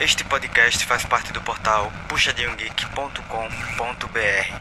Este podcast faz parte do portal puxadinhogeek.com.br.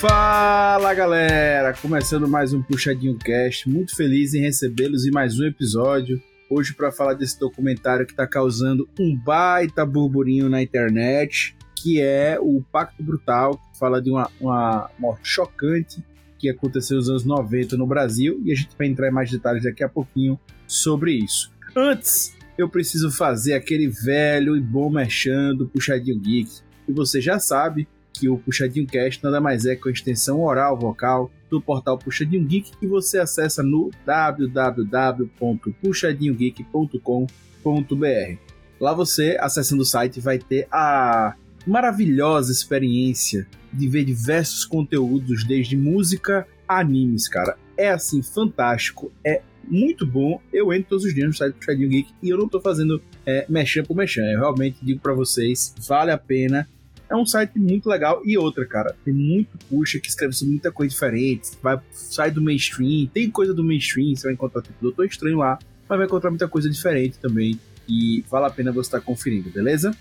Fala galera, começando mais um Puxadinho Cast, muito feliz em recebê-los em mais um episódio. Hoje para falar desse documentário que está causando um baita burburinho na internet, que é o Pacto Brutal, que fala de uma, uma morte chocante que aconteceu nos anos 90 no Brasil, e a gente vai entrar em mais detalhes daqui a pouquinho sobre isso. Antes, eu preciso fazer aquele velho e bom mexendo Puxadinho Geek, e você já sabe que o Puxadinho Cast nada mais é que a extensão oral vocal do portal Puxadinho Geek que você acessa no www.puxadinhogeek.com.br. Lá você, acessando o site, vai ter a maravilhosa experiência de ver diversos conteúdos, desde música a animes, cara. É assim, fantástico, é muito bom. Eu entro todos os dias no site do Puxadinho Geek e eu não tô fazendo é, mexer por mexer. Eu realmente digo para vocês, vale a pena é um site muito legal. E outra, cara, tem muito puxa que escreve sobre muita coisa diferente. Vai, sai do mainstream, tem coisa do mainstream, você vai encontrar tipo Doutor Estranho lá, mas vai encontrar muita coisa diferente também. E vale a pena você estar conferindo, beleza?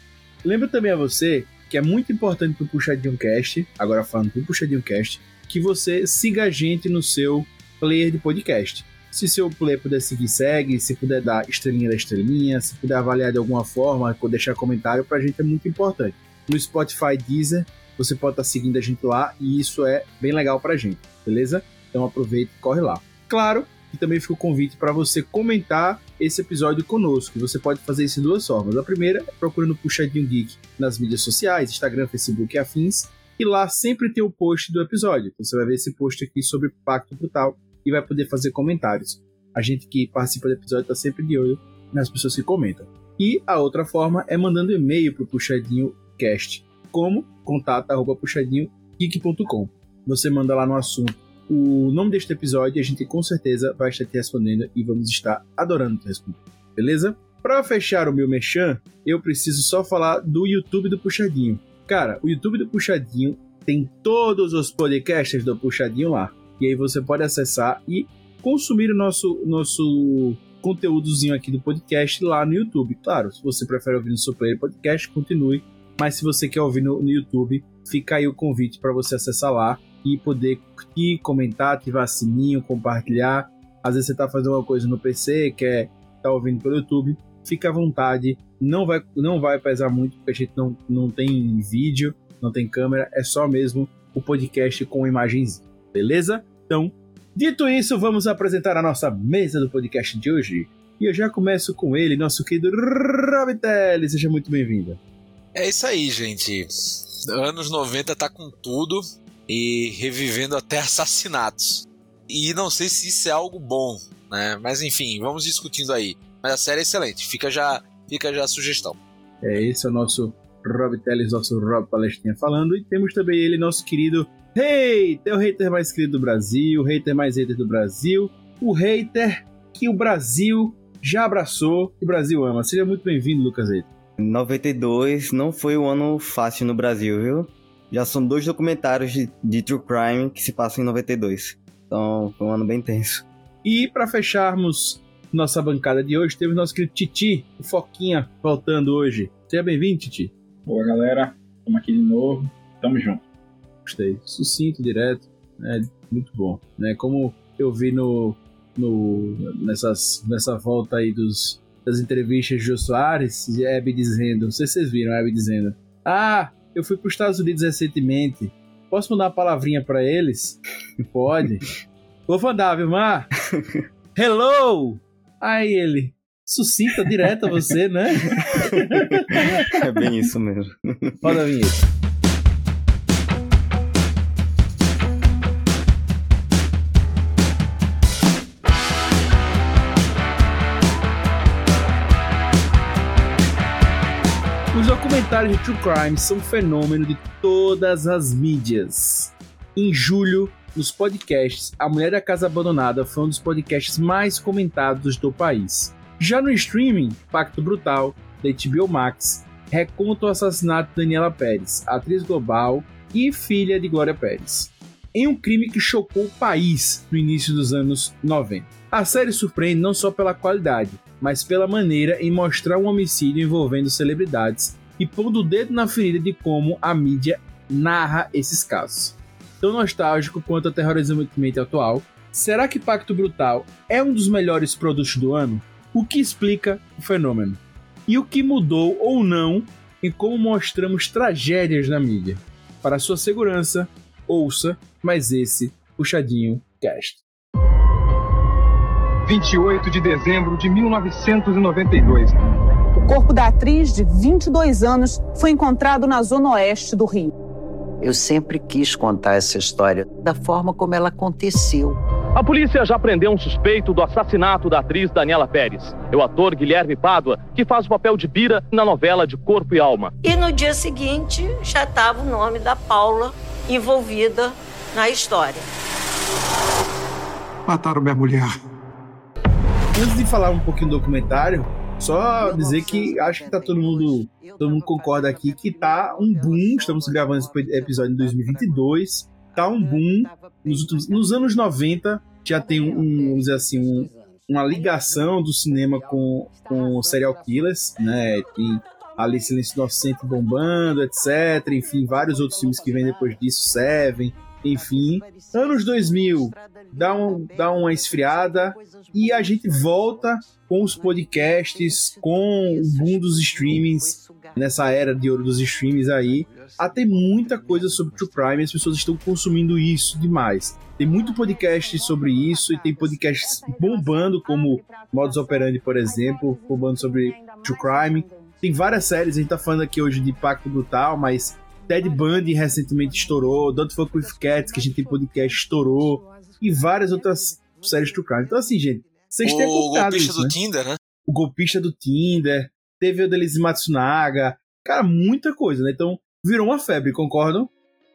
Lembro também a você que é muito importante pro Puxadinho Cast, agora falando pro Puxadinho Cast, que você siga a gente no seu player de podcast. Se seu player puder seguir, segue. Se puder dar estrelinha da estrelinha, se puder avaliar de alguma forma, deixar comentário, pra gente é muito importante no Spotify Deezer. Você pode estar seguindo a gente lá e isso é bem legal pra gente, beleza? Então aproveita e corre lá. Claro que também fica o convite para você comentar esse episódio conosco. Você pode fazer isso de duas formas. A primeira é procurando Puxadinho Geek nas mídias sociais, Instagram, Facebook e afins. E lá sempre tem o post do episódio. Então você vai ver esse post aqui sobre Pacto Brutal e vai poder fazer comentários. A gente que participa do episódio está sempre de olho nas pessoas que comentam. E a outra forma é mandando e-mail para o Puxadinho podcast, como contato@puxadinhogeek.com. Você manda lá no assunto o nome deste episódio a gente com certeza vai estar te respondendo e vamos estar adorando te responder. Beleza? Para fechar o meu mechan, eu preciso só falar do YouTube do Puxadinho. Cara, o YouTube do Puxadinho tem todos os podcasts do Puxadinho lá. E aí você pode acessar e consumir o nosso nosso conteúdozinho aqui do podcast lá no YouTube. Claro, se você prefere ouvir no seu player podcast, continue mas se você quer ouvir no, no YouTube, fica aí o convite para você acessar lá e poder curtir, comentar, ativar sininho, compartilhar. Às vezes você está fazendo uma coisa no PC, quer tá ouvindo pelo YouTube, fica à vontade. Não vai, não vai pesar muito, porque a gente não, não tem vídeo, não tem câmera, é só mesmo o podcast com imagens, beleza? Então, dito isso, vamos apresentar a nossa mesa do podcast de hoje. E eu já começo com ele, nosso querido Robitelli. Seja muito bem-vindo. É isso aí, gente. Anos 90 tá com tudo e revivendo até assassinatos. E não sei se isso é algo bom, né? Mas enfim, vamos discutindo aí. Mas a série é excelente, fica já, fica já a sugestão. É, esse é o nosso Rob Teles, nosso Rob Palestina falando. E temos também ele, nosso querido hater, o hater mais querido do Brasil, o hater mais hater do Brasil, o hater que o Brasil já abraçou e o Brasil ama. Seja muito bem-vindo, Lucas Hater. 92 não foi um ano fácil no Brasil, viu? Já são dois documentários de, de True Crime que se passam em 92. Então, foi um ano bem tenso. E para fecharmos nossa bancada de hoje, temos nosso querido Titi, o Foquinha, voltando hoje. Seja bem-vindo, Titi. Boa, galera. Estamos aqui de novo. Tamo junto. Gostei. Sucinto, direto. É muito bom. Né? Como eu vi no, no, nessas, nessa volta aí dos, das entrevistas de Jô Soares, de Hebe dizendo, não sei se vocês viram a Hebe dizendo, ah, eu fui para os Estados Unidos recentemente, posso mandar uma palavrinha para eles? Pode. Vou mandar, viu, Mar? Hello! Aí ele, sucinta direto a você, né? é bem isso mesmo. Roda a vinheta. Documentários de True Crime são um fenômeno de todas as mídias. Em julho, nos podcasts, A Mulher da Casa Abandonada foi um dos podcasts mais comentados do país. Já no streaming, Pacto Brutal, da HBO Max, reconta o assassinato de Daniela Pérez, atriz global e filha de Glória Pérez. em um crime que chocou o país no início dos anos 90. A série surpreende não só pela qualidade, mas pela maneira em mostrar um homicídio envolvendo celebridades e pondo o dedo na ferida de como a mídia narra esses casos. Tão nostálgico quanto aterrorizantemente atual, será que Pacto Brutal é um dos melhores produtos do ano? O que explica o fenômeno? E o que mudou ou não em como mostramos tragédias na mídia? Para sua segurança, ouça mais esse Puxadinho Cast. 28 de dezembro de 1992. O corpo da atriz de 22 anos foi encontrado na zona oeste do Rio. Eu sempre quis contar essa história da forma como ela aconteceu. A polícia já prendeu um suspeito do assassinato da atriz Daniela Pérez. É o ator Guilherme Pádua, que faz o papel de Bira na novela de Corpo e Alma. E no dia seguinte já estava o nome da Paula envolvida na história. Mataram minha mulher. Antes de falar um pouquinho do documentário, só dizer que acho que tá todo mundo, todo mundo concorda aqui que tá um boom. Estamos gravando esse episódio em 2022. Tá um boom. Nos, últimos, nos anos 90 já tem um, vamos dizer assim, um, uma ligação do cinema com, com serial killers, né? Tem ali Silêncio Inocente bombando, etc. Enfim, vários outros filmes que vêm depois disso, Seven, enfim. Anos 2000 dá, um, dá uma esfriada e a gente volta com os podcasts, com o boom dos streamings, nessa era de ouro dos streamings aí, a ter muita coisa sobre True Crime, as pessoas estão consumindo isso demais. Tem muito podcast sobre isso e tem podcasts bombando, como Modus Operandi, por exemplo, bombando sobre True Crime. Tem várias séries, a gente tá falando aqui hoje de Pacto Brutal, mas Ted Bundy recentemente estourou, Don't Fuck With Cats, que a gente tem podcast, estourou, e várias outras séries True Crime. Então assim, gente, vocês têm O golpista isso, do né? Tinder, né? o golpista do Tinder, teve o Delise Matsunaga, cara, muita coisa, né? Então virou uma febre, concordam?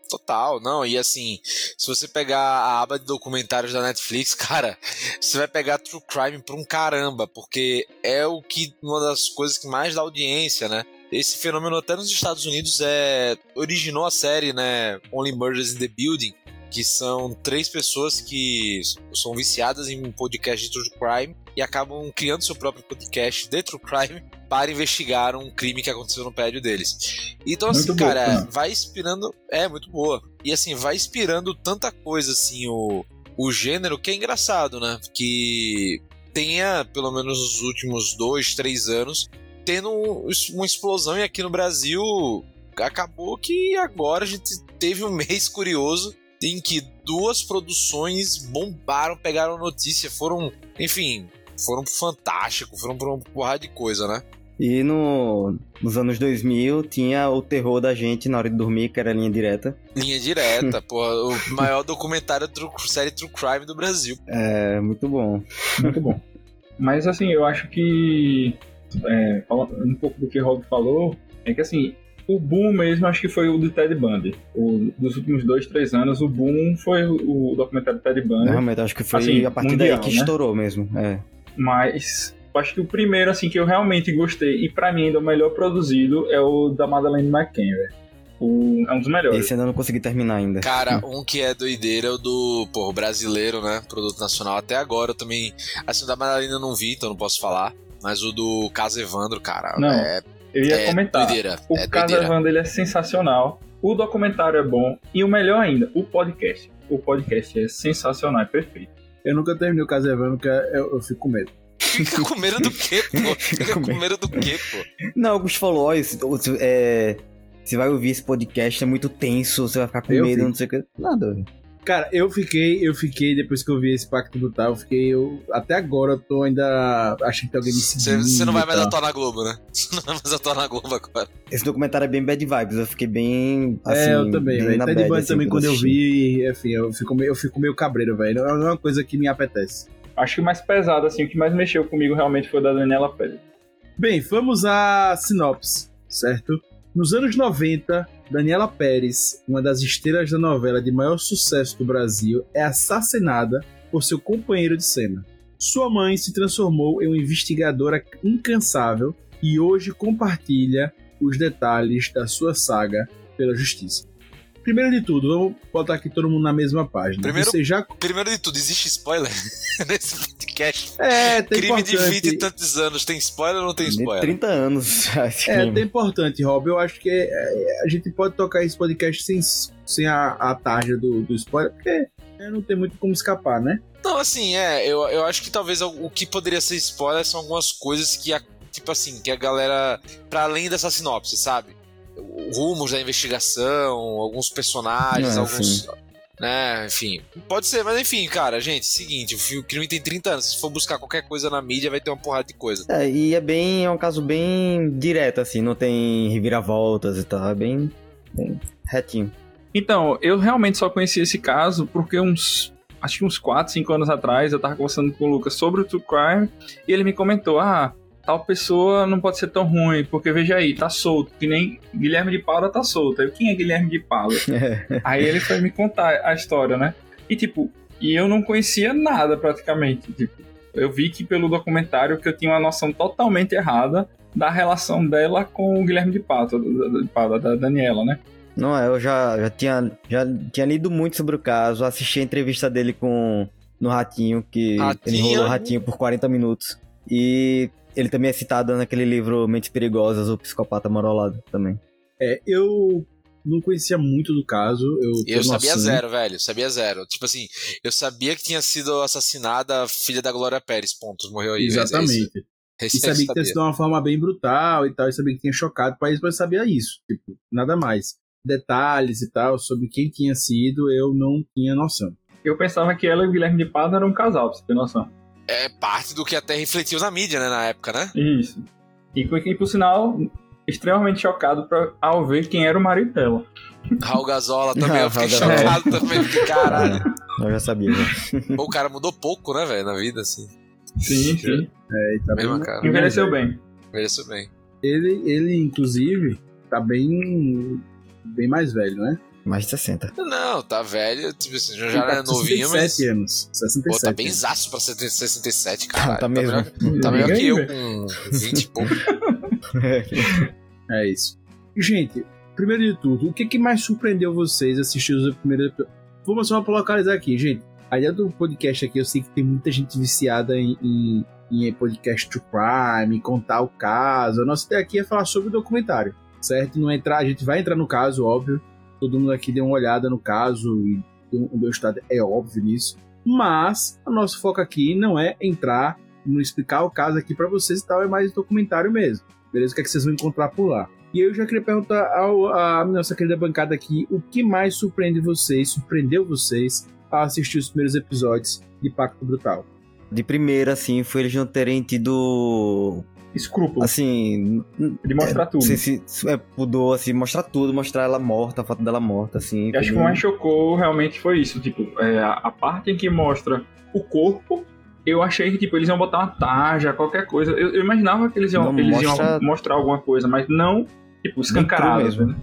Total, não, e assim, se você pegar a aba de documentários da Netflix, cara, você vai pegar True Crime por um caramba, porque é o que, uma das coisas que mais dá audiência, né? Esse fenômeno até nos Estados Unidos é originou a série, né, Only Murders in the Building, que são três pessoas que são viciadas em um podcast de True Crime e acabam criando seu próprio podcast de True Crime para investigar um crime que aconteceu no prédio deles. Então, assim, Muito boa, cara, né? vai inspirando. É, muito boa. E assim, vai inspirando tanta coisa, assim, o, o gênero, que é engraçado, né? Que tenha, pelo menos nos últimos dois, três anos, tendo um- uma explosão. E aqui no Brasil, acabou que agora a gente teve um mês curioso em que duas produções bombaram, pegaram notícia, foram, enfim, foram fantástico, foram pra uma porrada de coisa, né? E no, nos anos 2000 tinha o terror da gente na hora de dormir, que era a linha direta. Linha direta, porra, o maior documentário true, série True Crime do Brasil. É, muito bom. Muito bom. Mas assim, eu acho que. É, falando um pouco do que o Rob falou, é que assim, o boom mesmo acho que foi o do Ted Bundy. O, dos últimos dois, três anos, o boom foi o, o documentário do Ted Bundy. Realmente, acho que foi Assim, a partir mundial, daí que né? estourou mesmo. É. Mas eu acho que o primeiro, assim, que eu realmente gostei, e pra mim ainda o melhor produzido, é o da Madeleine McCann, velho. O- É um dos melhores. Esse ainda não consegui terminar ainda. Cara, um que é doideira é o do, porra, o brasileiro, né? Produto nacional. Até agora eu também. Assim, o da Madalena eu não vi, então não posso falar. Mas o do Caso Evandro, cara, Não, é, Eu ia é comentar. doideira. O é caso doideira. Evandro ele é sensacional. O documentário é bom. E o melhor ainda, o podcast. O podcast é sensacional, é perfeito. Eu nunca terminei o caso Evandro, porque eu, eu fico com medo. Fica com medo do quê, pô? Fica com medo do quê, pô? Não, o Augusto falou, ó, esse- esse- é, você vai ouvir esse podcast, é muito tenso, você vai ficar com Eu medo, fico. não sei o que. Nada. velho. Cara, eu fiquei, eu fiquei, depois que eu vi esse Pacto Brutal, eu fiquei, eu, até agora eu tô ainda achando que tem alguém me Você seguindo. você não vai mais tal. atuar na Globo, né? Você não vai mais atuar na Globo agora. Esse documentário é bem bad vibes, eu fiquei bem. Assim, é, eu também, velho. na Ted bad, assim, também, quando eu vi, enfim, eu fico meio, eu fico meio cabreiro, velho. Não é uma coisa que me apetece. Acho que o mais pesado, assim, o que mais mexeu comigo realmente foi o da Daniela Pérez. Bem, vamos à sinopse, certo? Nos anos 90, Daniela Pérez, uma das estrelas da novela de maior sucesso do Brasil, é assassinada por seu companheiro de cena. Sua mãe se transformou em uma investigadora incansável e hoje compartilha os detalhes da sua saga pela justiça. Primeiro de tudo, vamos botar aqui todo mundo na mesma página. Primeiro- Você já Primeiro de tudo, existe spoiler nesse podcast? é, tem Crime de importante. 20 e tantos anos, tem spoiler ou não tem De spoiler? 30 anos É, crime. até importante, Rob. Eu acho que é, a gente pode tocar esse podcast sem, sem a, a tarja do, do spoiler, porque é, não tem muito como escapar, né? Não, assim, é, eu, eu acho que talvez o que poderia ser spoiler são algumas coisas que, a, tipo assim, que a galera, pra além dessa sinopse, sabe? Rumos da investigação, alguns personagens, Ah, alguns. Né, enfim. Pode ser, mas enfim, cara, gente, seguinte, o crime tem 30 anos. Se for buscar qualquer coisa na mídia, vai ter uma porrada de coisa. É, e é bem. É um caso bem direto, assim, não tem reviravoltas e tal. É bem, bem retinho. Então, eu realmente só conheci esse caso porque uns. Acho que uns 4, 5 anos atrás eu tava conversando com o Lucas sobre o True Crime e ele me comentou: ah, tal pessoa não pode ser tão ruim, porque veja aí, tá solto, que nem Guilherme de Paula tá solto. Aí, quem é Guilherme de Paula? aí ele foi me contar a história, né? E tipo, e eu não conhecia nada praticamente. Tipo, eu vi que pelo documentário que eu tinha uma noção totalmente errada da relação dela com o Guilherme de Paula, da, de Paula, da Daniela, né? Não, é, eu já, já, tinha, já tinha lido muito sobre o caso, assisti a entrevista dele com no Ratinho, que Ratinho. ele enrolou o Ratinho por 40 minutos. E ele também é citado naquele livro Mentes Perigosas, o Psicopata Marolado também. É, eu não conhecia muito do caso. Eu, E eu sabia zero, velho. Sabia zero. Tipo assim, eu sabia que tinha sido assassinada a filha da Glória Pérez, pontos. Morreu aí. Exatamente. É E isso, é sabia isso que tinha sido de uma forma bem brutal e tal, e sabia que tinha chocado o país, mas sabia isso. Tipo, nada mais. Detalhes e tal sobre quem tinha sido, eu não tinha noção. Eu pensava que ela e o Guilherme de Pado eram um casal, pra você ter noção. É parte do que até refletiu na mídia, né, na época, né? Isso. E, e por sinal, extremamente chocado pra, ao ver quem era o marido dela. Raul Gazola também, eu fiquei Gazola. chocado também, porque caralho. Eu já sabia. Pô, o cara mudou pouco, né, velho, na vida, assim. Sim, sim. É, e tá Mesma bem- cara. Envelheceu bem. Envelheceu bem. Ele, ele, inclusive, tá bem. bem mais velho, né? Mais de 60. Não, tá velho, tipo assim, já tá é com novinho, mas... 67 anos. 67 Pô, tá bem zaço pra 67, cara. tá mesmo. melhor, tá melhor que eu com 20 e pouco. É isso. Gente, primeiro de tudo, o que, que mais surpreendeu vocês assistir os primeiros episódios? Vamos só pra localizar aqui, gente. A ideia do podcast aqui, eu sei que tem muita gente viciada em, em, em podcast true crime, contar o caso. A nossa ideia aqui é falar sobre o documentário, certo? Não entrar, a gente vai entrar no caso, óbvio. Todo mundo aqui deu uma olhada no caso e o meu estado é óbvio nisso. Mas o nosso foco aqui não é entrar no explicar o caso aqui pra vocês e tal, é mais documentário mesmo. Beleza? O que, é que vocês vão encontrar por lá? E eu já queria perguntar ao, à nossa querida bancada aqui o que mais surpreende vocês, surpreendeu vocês a assistir os primeiros episódios de Pacto Brutal. De primeira, assim, foi eles não terem tido. Escrúpulo. Assim. de mostrar tudo. Não sei se se é pudor, assim, mostrar tudo, mostrar ela morta, a foto dela morta, assim. Eu acho que o mais chocou realmente foi isso. Tipo, é, a, a parte em que mostra o corpo, eu achei que tipo, eles iam botar uma tarja, qualquer coisa. Eu, eu imaginava que eles iam, Não, eles mostra- iam mostrar alguma coisa, mas não, tipo, escancarado. mesmo. né?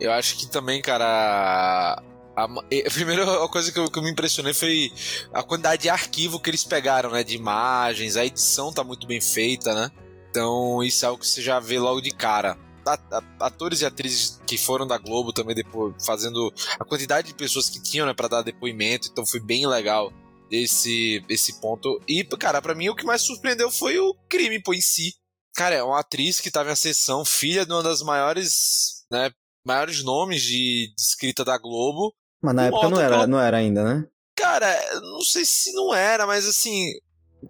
Eu acho que também, cara. A, a coisa que eu, que eu me impressionei foi a quantidade de arquivo que eles pegaram, né? De imagens, a edição tá muito bem feita, né? Então, isso é algo que você já vê logo de cara. Atores e atrizes que foram da Globo também depois fazendo a quantidade de pessoas que tinham, né, para dar depoimento, então foi bem legal esse esse ponto. E, cara, pra mim o que mais surpreendeu foi o crime pô, em si. Cara, é uma atriz que tava em sessão, filha de uma das maiores, né, maiores nomes de, de escrita da Globo. Mas na época não era, não era ainda, né? Cara, não sei se não era, mas assim,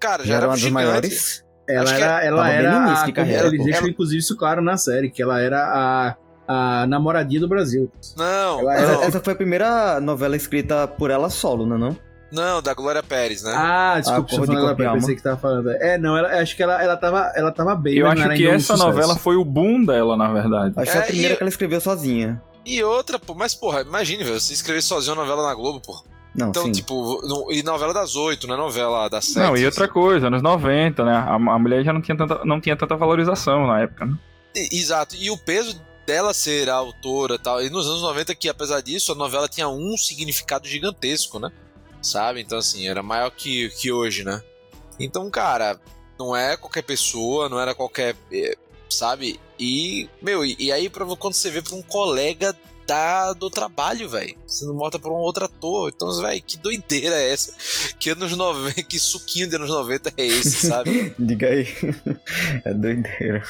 cara, já, Já era era uma das maiores. Ela que era, ela era no início a- de carreira, Eles deixam inclusive isso claro na série, que ela era a, a namoradinha do Brasil. Não, Ela Essa, não, essa foi a primeira novela escrita por ela solo, não é não? não, da Glória Pérez, né? Ah, Ah, desculpa, Corpo eu de e agora, pensei que tava falando. É, não, ela, acho que ela, ela, tava, ela tava bem, Eu mas não acho era que um essa sucesso. novela foi o boom dela, na verdade. Acho que foi É, a primeira e- que ela escreveu sozinha. E outra, pô, mas porra, imagine, velho, você escrever sozinho uma novela na Globo, pô. Não, Então, sim. tipo, no- e novela das oito, não é novela das sete. Não, e outra coisa, anos 90, né? A, a mulher já não tinha, tanta, não tinha tanta valorização na época, né? E- Exato, e o peso dela ser a autora e tal, e nos anos 90 que, apesar disso, a novela tinha um significado gigantesco, né? Sabe? Então, assim, era maior que, que hoje, né? Então, cara, não é qualquer pessoa, não era qualquer. eh, Sabe? E, meu, e, e aí pra, quando você vê pra um colega da, do trabalho, velho. Sendo morta por um outro ator. Então, velho, que doideira é essa? Que anos 90, que suquinho de anos 90 é esse, sabe? Diga aí. é doideira.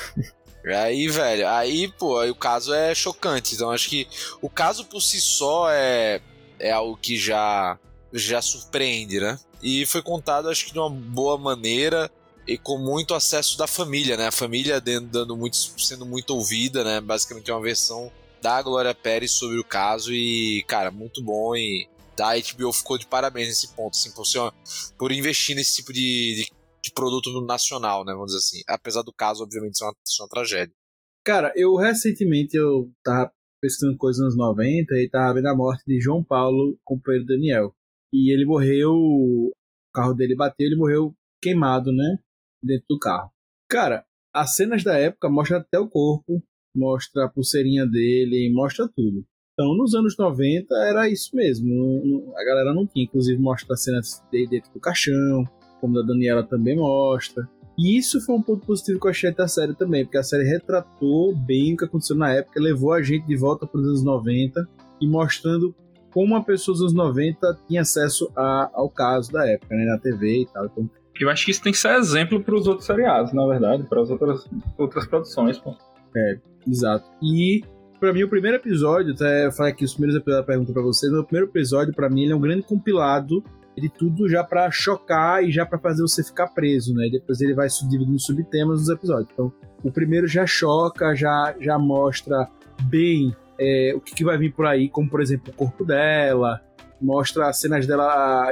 Aí, velho, aí, pô, aí o caso é chocante. Então, acho que o caso por si só é, é algo que já, já surpreende, né? E foi contado, acho que de uma boa maneira e com muito acesso da família, né? A família dando muito, sendo muito ouvida, né? Basicamente é uma versão da Glória Pérez sobre o caso e, cara, muito bom e a HBO ficou de parabéns nesse ponto, assim, por, ser, por investir nesse tipo de, de, de, produto nacional, né? Vamos dizer assim. Apesar do caso, obviamente, ser uma, ser uma tragédia. Cara, eu recentemente eu tava pesquisando coisas nos 90 e tava vendo a morte de João Paulo com o Pedro Daniel. E ele morreu, o carro dele bateu, ele morreu queimado, né? Dentro do carro. Cara, as cenas da época mostram até o corpo, mostra a pulseirinha dele, mostra tudo. Então, nos anos 90 era isso mesmo. a galera não tinha, inclusive mostra cenas dele dentro do caixão, como da Daniela também mostra. E isso foi um ponto positivo que eu achei da série também, porque a série retratou bem o que aconteceu na época, levou a gente de volta para os anos 90 e mostrando como uma pessoa dos anos 90 tinha acesso a, ao caso da época, né, na TV e tal. Então, eu acho que isso tem que ser exemplo para os outros seriados, na verdade, para as outras, outras produções. Pô. É, exato. E para mim o primeiro episódio, até eu falei aqui os primeiros episódios da pergunta para vocês, o primeiro episódio para mim ele é um grande compilado de tudo já para chocar e já para fazer você ficar preso, né? Depois ele vai subdividindo subtemas nos episódios. Então, o primeiro já choca, já já mostra bem é, o que, que, vai vir por aí, como por exemplo o corpo dela, mostra as cenas dela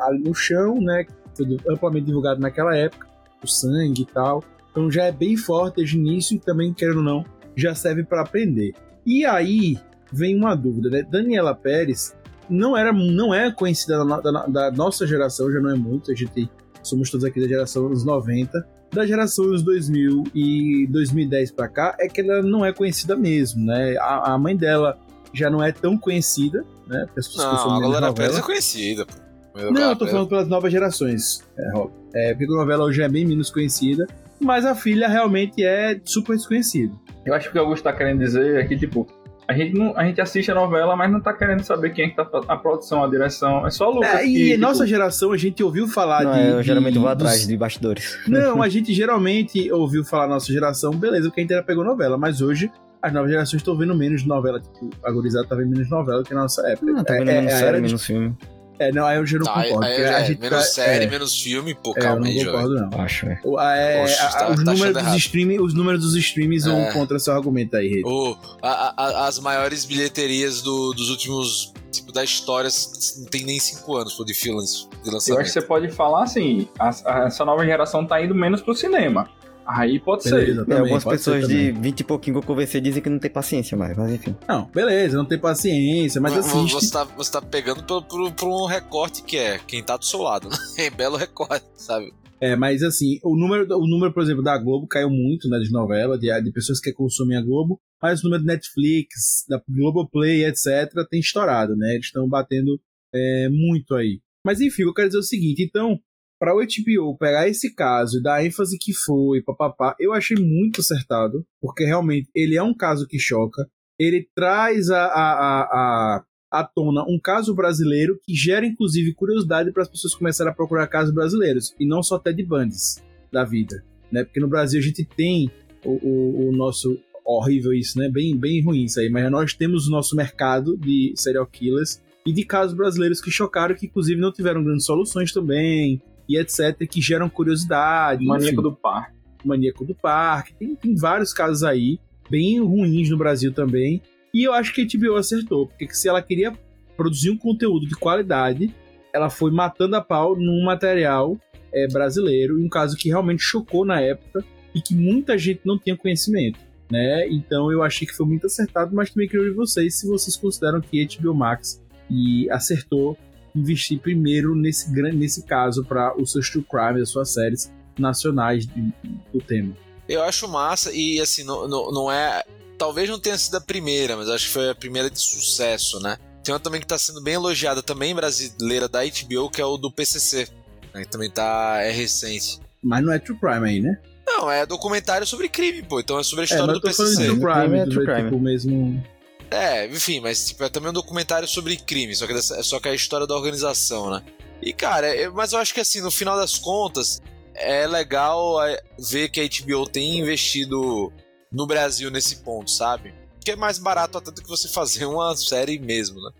ali no chão, né? Foi amplamente divulgado naquela época, o sangue e tal. Então já é bem forte desde o início e também, querendo ou não, já serve para aprender. E aí vem uma dúvida, né? Daniela Pérez não era não é conhecida da, da, da, nossa geração, já não é muito, a gente somos todos aqui da geração dos 90. Da geração dos 2000 e 2010 para cá, é que ela não é conhecida mesmo, né? A, a mãe dela já não é tão conhecida, né? Pessoas não, a Glória Pérez é conhecida. Não, eu tô falando pelas novas gerações, é, Rob. É, porque a novela hoje é bem menos conhecida mas a filha realmente é super desconhecida. Eu acho que o que o Augusto tá querendo dizer é que, tipo, a gente, não, a gente assiste a novela, mas não tá querendo saber quem é que tá a produção, a direção. É só o Lucas. É, e que, nossa tipo... geração, a gente ouviu falar não, de. Eu de, geralmente vou atrás de bastidores. Não, a gente geralmente ouviu falar da nossa geração, beleza, porque a gente era pegou novela, mas hoje as novas gerações estão vendo menos novela. Tipo, a gurizada tá vendo menos novela do que na nossa época. Não, tá vendo é, menos é, série, menos filme. É, não, aí eu já não tá, concordo. Aí, a gente menos tá, série, é, menos filme, pô, calma aí, Eu não concordo, não. Acho, é. é Poxa, tá, os, tá números dos os números dos streams vão é. contra seu argumento aí, Rede. O, a, a, as maiores bilheterias do, dos últimos tipo, da história não tem nem 5 anos pô, de filmes de lançamento. Eu acho que você pode falar assim, a, a, essa nova geração tá indo menos pro cinema. Aí pode beleza, ser. É, algumas pessoas de 20 e pouquinho que eu conversei dizem que não tem paciência mais, mas enfim. Não, beleza, não tem paciência, mas assiste. Você tá, você tá pegando por, por, por um recorte que é quem tá do seu lado, né? É belo recorte, sabe? É, mas assim, o número, o número, por exemplo, da Globo caiu muito, né, de novela, de, de pessoas que consomem a Globo, mas o número de Netflix, da Globoplay, etc., tem estourado, né? Eles estão batendo é, muito aí. Mas enfim, eu quero dizer o seguinte, então, para o HBO pegar esse caso e dar a ênfase que foi, papapá, eu achei muito acertado, porque realmente ele é um caso que choca. Ele traz a, a, a, a tona um caso brasileiro que gera inclusive curiosidade para as pessoas começarem a procurar casos brasileiros e não só Ted Bundy's da vida, né? Porque no Brasil a gente tem o, o, o nosso horrível isso, né? Bem, bem ruim isso aí, mas nós temos o nosso mercado de serial killers e de casos brasileiros que chocaram, que inclusive não tiveram grandes soluções também e etc., que geram curiosidade. Maníaco enfim, do Parque. Maníaco do Parque. Tem, tem vários casos aí, bem ruins no Brasil também. E eu acho que a HBO acertou, porque se ela queria produzir um conteúdo de qualidade, ela foi matando a pau num material é, brasileiro, um caso que realmente chocou na época e que muita gente não tinha conhecimento. Né? Então eu achei que foi muito acertado, mas também queria ouvir vocês se vocês consideram que a HBO Max e acertou investir primeiro nesse, nesse caso para os seus true crime, as suas séries nacionais de, do tema. Eu acho massa e assim, não, não, não, é. Talvez não tenha sido a primeira, mas acho que foi a primeira de sucesso, né? Tem uma também que está sendo bem elogiada, também brasileira da HBO, que é o do PCC. Né? Que também tá, é recente. Mas não é true crime aí, né? Não, é documentário sobre crime, pô. Então é sobre a história é, do PCC. True crime, é true crime. Tipo, mesmo É, enfim, mas tipo, é também um documentário sobre crime, só que, dessa- só que é a história da organização, né? E, cara, é- mas eu acho que assim, no final das contas, é legal é, ver que a HBO tem investido no Brasil nesse ponto, sabe? Que é mais barato até do que você fazer uma série mesmo, né?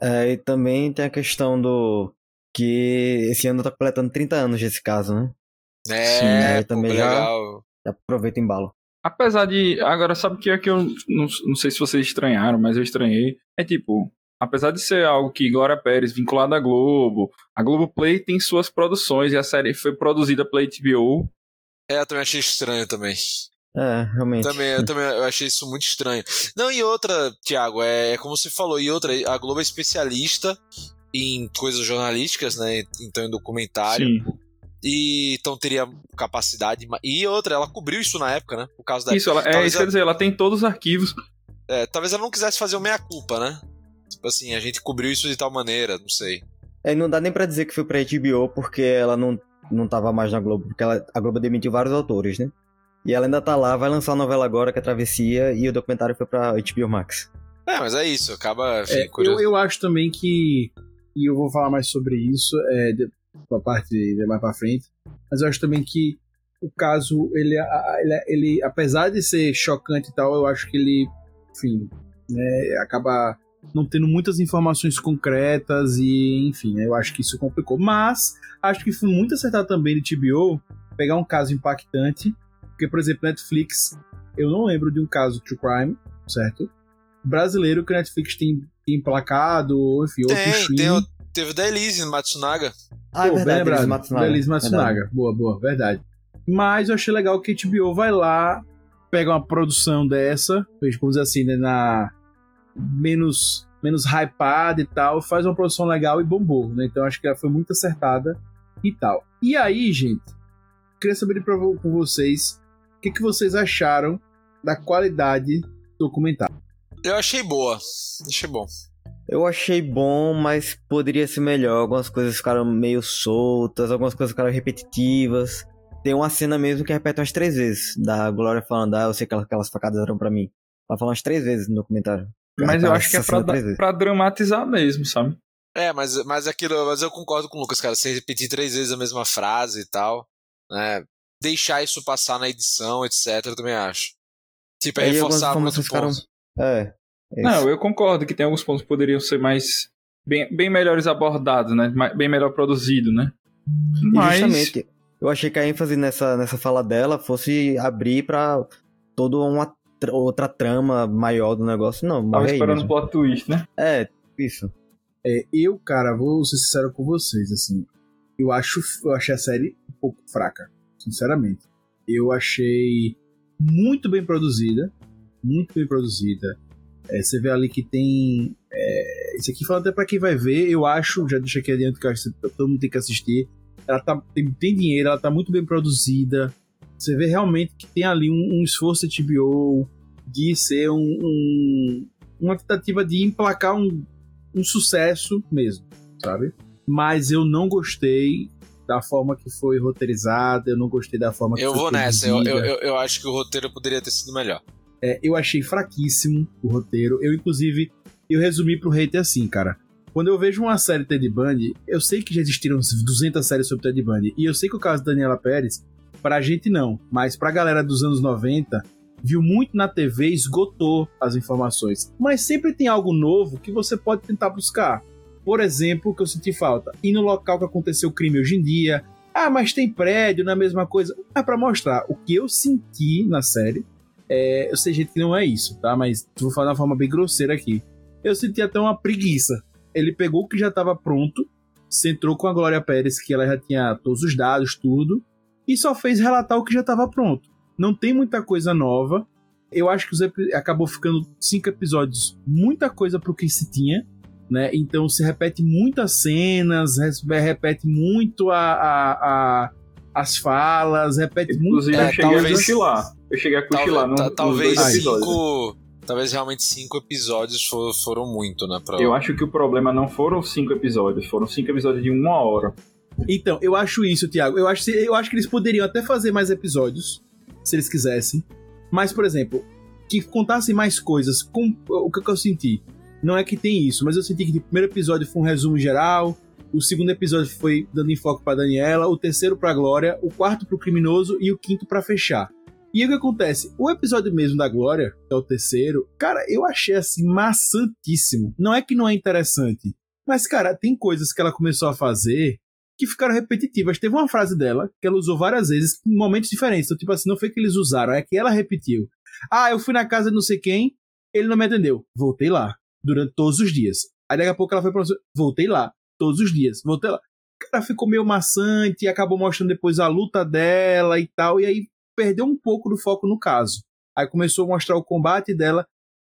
É, e também tem a questão do. Que esse ano tá completando 30 anos desse caso, né? É, aí pô, também já- legal. Já aproveita em embalo. Apesar de. Agora, sabe o que é que eu não, não sei se vocês estranharam, mas eu estranhei? É tipo, apesar de ser algo que Glória Pérez vinculada à Globo, a Globoplay tem suas produções e a série foi produzida pela HBO. É, eu também achei estranho também. É, realmente. Também, eu também eu achei isso muito estranho. Não, e outra, Thiago, é, é como você falou, e outra, a Globo é especialista em coisas jornalísticas, né? Então em documentário. Sim. E então teria capacidade. E outra, ela cobriu isso na época, né? Por causa da. Isso, ela, é isso que eu ia dizer, ela tem todos os arquivos. é, talvez ela não quisesse fazer o meia-culpa, né? Tipo assim, a gente cobriu isso de tal maneira, não sei. É, não dá nem pra dizer que foi pra HBO porque ela não, não tava mais na Globo, porque ela, a Globo demitiu vários autores, né? E ela ainda tá lá, vai lançar a novela agora, que é Travessia, e o documentário foi pra HBO Max. É, mas é isso, acaba. É, eu, curioso. eu acho também que. E eu vou falar mais sobre isso é, a parte de mais pra frente. Mas eu acho também que o caso, ele, ele, ele, apesar de ser chocante e tal, eu acho que ele, enfim, né, acaba não tendo muitas informações concretas e, enfim, né, eu acho que isso complicou. Mas acho que foi muito acertado também de TBO pegar um caso impactante, porque, por exemplo, Netflix, eu não lembro de um caso true crime, certo? Brasileiro que a Netflix tem, tem emplacado, ou enfim, Tem, streaming. tem, teve da Elise Matsunaga. Ah, é Pô, verdade. Elise Matsunaga. Elise Matsunaga. Verdade. Boa, boa, verdade. Mas eu achei legal que a HBO vai lá, pega uma produção dessa, vamos dizer assim, né, na menos menos hypada e tal, faz uma produção legal e bombou, né? Então acho que ela foi muito acertada e tal. E aí, gente, queria saber com vocês o que, que vocês acharam da qualidade do documentário. Eu achei boa. Achei bom. Eu achei bom, mas poderia ser melhor. Algumas coisas ficaram meio soltas, algumas coisas ficaram repetitivas. Tem uma cena mesmo que repete umas três vezes, da Glória falando, ah, eu sei que aquelas- facadas eram pra mim. Ela fala umas três vezes no documentário. Mas eu Repete acho que é pra, pra dramatizar mesmo, sabe? É, mas, mas aquilo. Mas eu concordo com o Lucas, cara. Você repetir três vezes a mesma frase e tal, né? Deixar isso passar na edição, etc., eu também acho. Tipo, é reforçar muito informações ficaram... ponto. É. é. Não, eu concordo que tem alguns pontos que poderiam ser mais. bem, bem melhores abordados, né? Bem melhor produzido, né? Mas. justamente, eu achei que a ênfase nessa, nessa fala dela fosse abrir pra toda uma tra- outra trama maior do negócio. Não, Tava aí esperando o plot twist, né? É, isso. É, eu, cara, vou ser sincero com vocês, assim. Eu acho, eu achei a série um pouco fraca, sinceramente. Eu achei muito bem produzida, muito bem produzida. É, você vê ali que tem. É, isso aqui falando até pra quem vai ver, eu acho, já deixa aqui adiante que acho que todo mundo tem que assistir. Ela tá, tem, tem dinheiro, ela tá muito bem produzida. Você vê realmente que tem ali um, um esforço de HBO de ser um, um- uma tentativa de emplacar um, um sucesso mesmo, sabe? Mas eu não gostei da forma que foi roteirizada, eu não gostei da forma que Eu vou nessa. Eu, eu, eu acho que o roteiro poderia ter sido melhor. É, eu achei fraquíssimo o roteiro. Eu, inclusive, eu resumi pro hater assim, cara. Quando eu vejo uma série Ted Bundy, eu sei que já existiram 200 séries sobre Ted Bundy. E eu sei que o caso da Daniela Pérez, pra gente não, mas pra galera dos anos 90, viu muito na TV e esgotou as informações. Mas sempre tem algo novo que você pode tentar buscar. Por exemplo, que eu senti falta. Ir no local que aconteceu o crime hoje em dia. Ah, mas tem prédio, não é a mesma coisa. É pra mostrar o que eu senti na série é, eu sei, gente, que não é isso, tá? Mas vou falar de uma forma bem grosseira aqui. Eu senti até uma preguiça. Ele pegou o que já estava pronto, centrou com a Glória Pérez, que ela já tinha todos os dados, tudo, e só fez relatar o que já estava pronto. Não tem muita coisa nova. Eu acho que os acabou ficando cinco episódios, muita coisa pro que se tinha, né? Então se repete muitas cenas, repete muito a, a- a- as falas, repete muito. Inclusive, É, eu cheguei talvez- a cochilar. Eu cheguei a cochilar no, Talvez, cinco. Talvez realmente cinco episódios for- foram muito, né? Pra... Eu acho que o problema não foram cinco episódios, foram cinco episódios de uma hora. Então, eu acho isso, Thiago. Eu acho, eu acho que eles poderiam até fazer mais episódios, se eles quisessem. Mas, por exemplo, que contassem mais coisas. Com, o que, que eu senti? Não é que tem isso, mas eu senti que o primeiro episódio foi um resumo geral, o segundo episódio foi dando enfoque para Daniela, o terceiro para Glória, o quarto para o criminoso e o quinto para fechar. E o que acontece? O episódio mesmo da Glória, que é o terceiro, cara, eu achei assim maçantíssimo. Não é que não é interessante, mas cara, tem coisas que ela começou a fazer que ficaram repetitivas. Teve uma frase dela que ela usou várias vezes em momentos diferentes. Então, tipo assim, não foi que eles usaram, é que ela repetiu. Ah, eu fui na casa de não sei quem, ele não me atendeu. Voltei lá. Durante todos os dias. Aí daqui a pouco ela foi pra voltei lá. Todos os dias. Voltei lá. Cara, ficou meio maçante e acabou mostrando depois a luta dela e tal. E aí perdeu um pouco do foco no caso. Aí começou a mostrar o combate dela.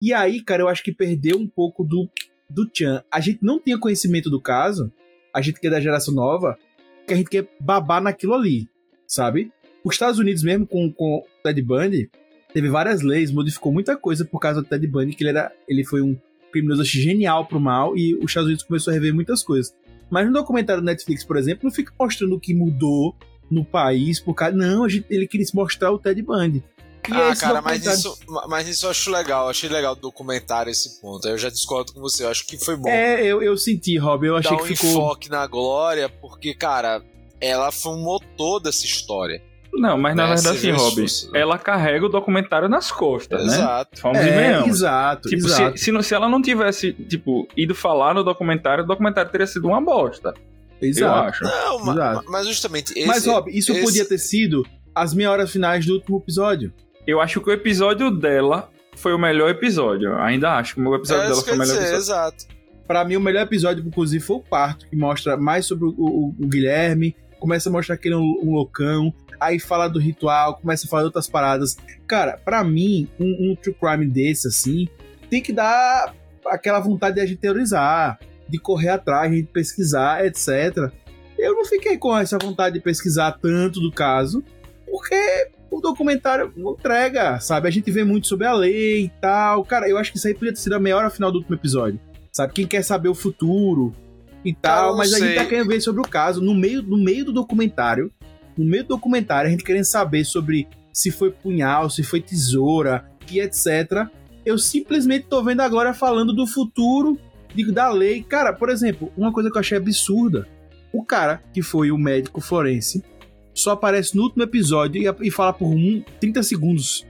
E aí, cara, eu acho que perdeu um pouco do, do Chan. A gente não tinha conhecimento do caso. A gente que é da geração nova. Que a gente quer babar naquilo ali. Sabe? Os Estados Unidos mesmo, com, com o Ted Bundy, teve várias leis, modificou muita coisa por causa do Ted Bundy, que ele, era, ele foi um criminoso genial pro mal, e os Estados Unidos começou a rever muitas coisas. Mas no documentário do Netflix, por exemplo, não fica mostrando o que mudou no país por causa. Não, gente, ele queria mostrar o Ted Bundy. E ah, cara, mas isso, mas isso eu acho legal. Eu achei legal do documentário esse ponto. Eu já discordo com você. Eu acho que foi bom. É, eu, eu senti, Rob. Eu achei Dar que um ficou. enfoque na Glória, porque, cara, ela foi um motor dessa história. Não, mas na É, verdade, assim, vê Rob, isso. ela carrega o documentário nas costas, né? Exato. Vamos É, e venhamos. exato, Tipo, exato. Se, se, não- se ela não tivesse, tipo, ido falar no documentário, o documentário teria sido uma bosta. Eu Exato. acho. Não, Exato. mas justamente esse. Mas, Rob, isso esse- podia ter sido as meia horas finais do último episódio. Eu acho que o episódio dela foi o melhor episódio. Ainda acho que o episódio É dela foi eu o melhor dizer, episódio. exato. Pra mim, o melhor episódio, inclusive, foi o parto, que mostra mais sobre o, o- o Guilherme, começa a mostrar que ele é um, um loucão, aí fala do ritual, começa a falar de outras paradas. Cara, pra mim, um, um true crime desse, assim, tem que dar aquela vontade de a gente teorizar, de correr atrás, de pesquisar, etc. Eu não fiquei com essa vontade de pesquisar tanto do caso, porque o documentário não entrega, sabe? A gente vê muito sobre a lei e tal. Cara, eu acho que isso aí podia ter sido a meia hora final do último episódio. Sabe? Quem quer saber o futuro e tal, não mas a gente sei. tá querendo ver sobre o caso. No meio, no meio do documentário, no meio do documentário, a gente querendo saber sobre se foi punhal, se foi tesoura e etc. Eu simplesmente tô vendo agora falando do futuro de- da lei. Cara, por exemplo, uma coisa que eu achei absurda. O cara que foi o médico forense só aparece no último episódio e, e fala por um, 30 segundos.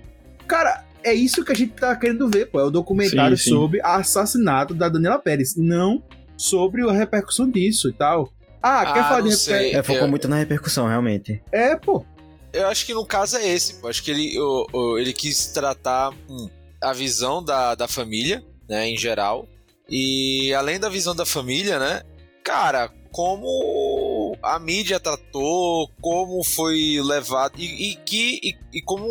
Cara, é isso que a gente tá querendo ver, pô. É o documentário Sim, sim. sobre o assassinato da Daniela Pérez, não sobre a repercussão disso e tal. Ah, quer Ah, falar de sei. É, focou Eu- muito na repercussão, realmente. É, pô. Eu acho que no caso é esse. pô. Acho que ele, o- o- ele quis tratar hum, a visão da, da família, né, em geral. E além da visão da família, né, cara, como a mídia tratou, como foi levado e, e que e, e como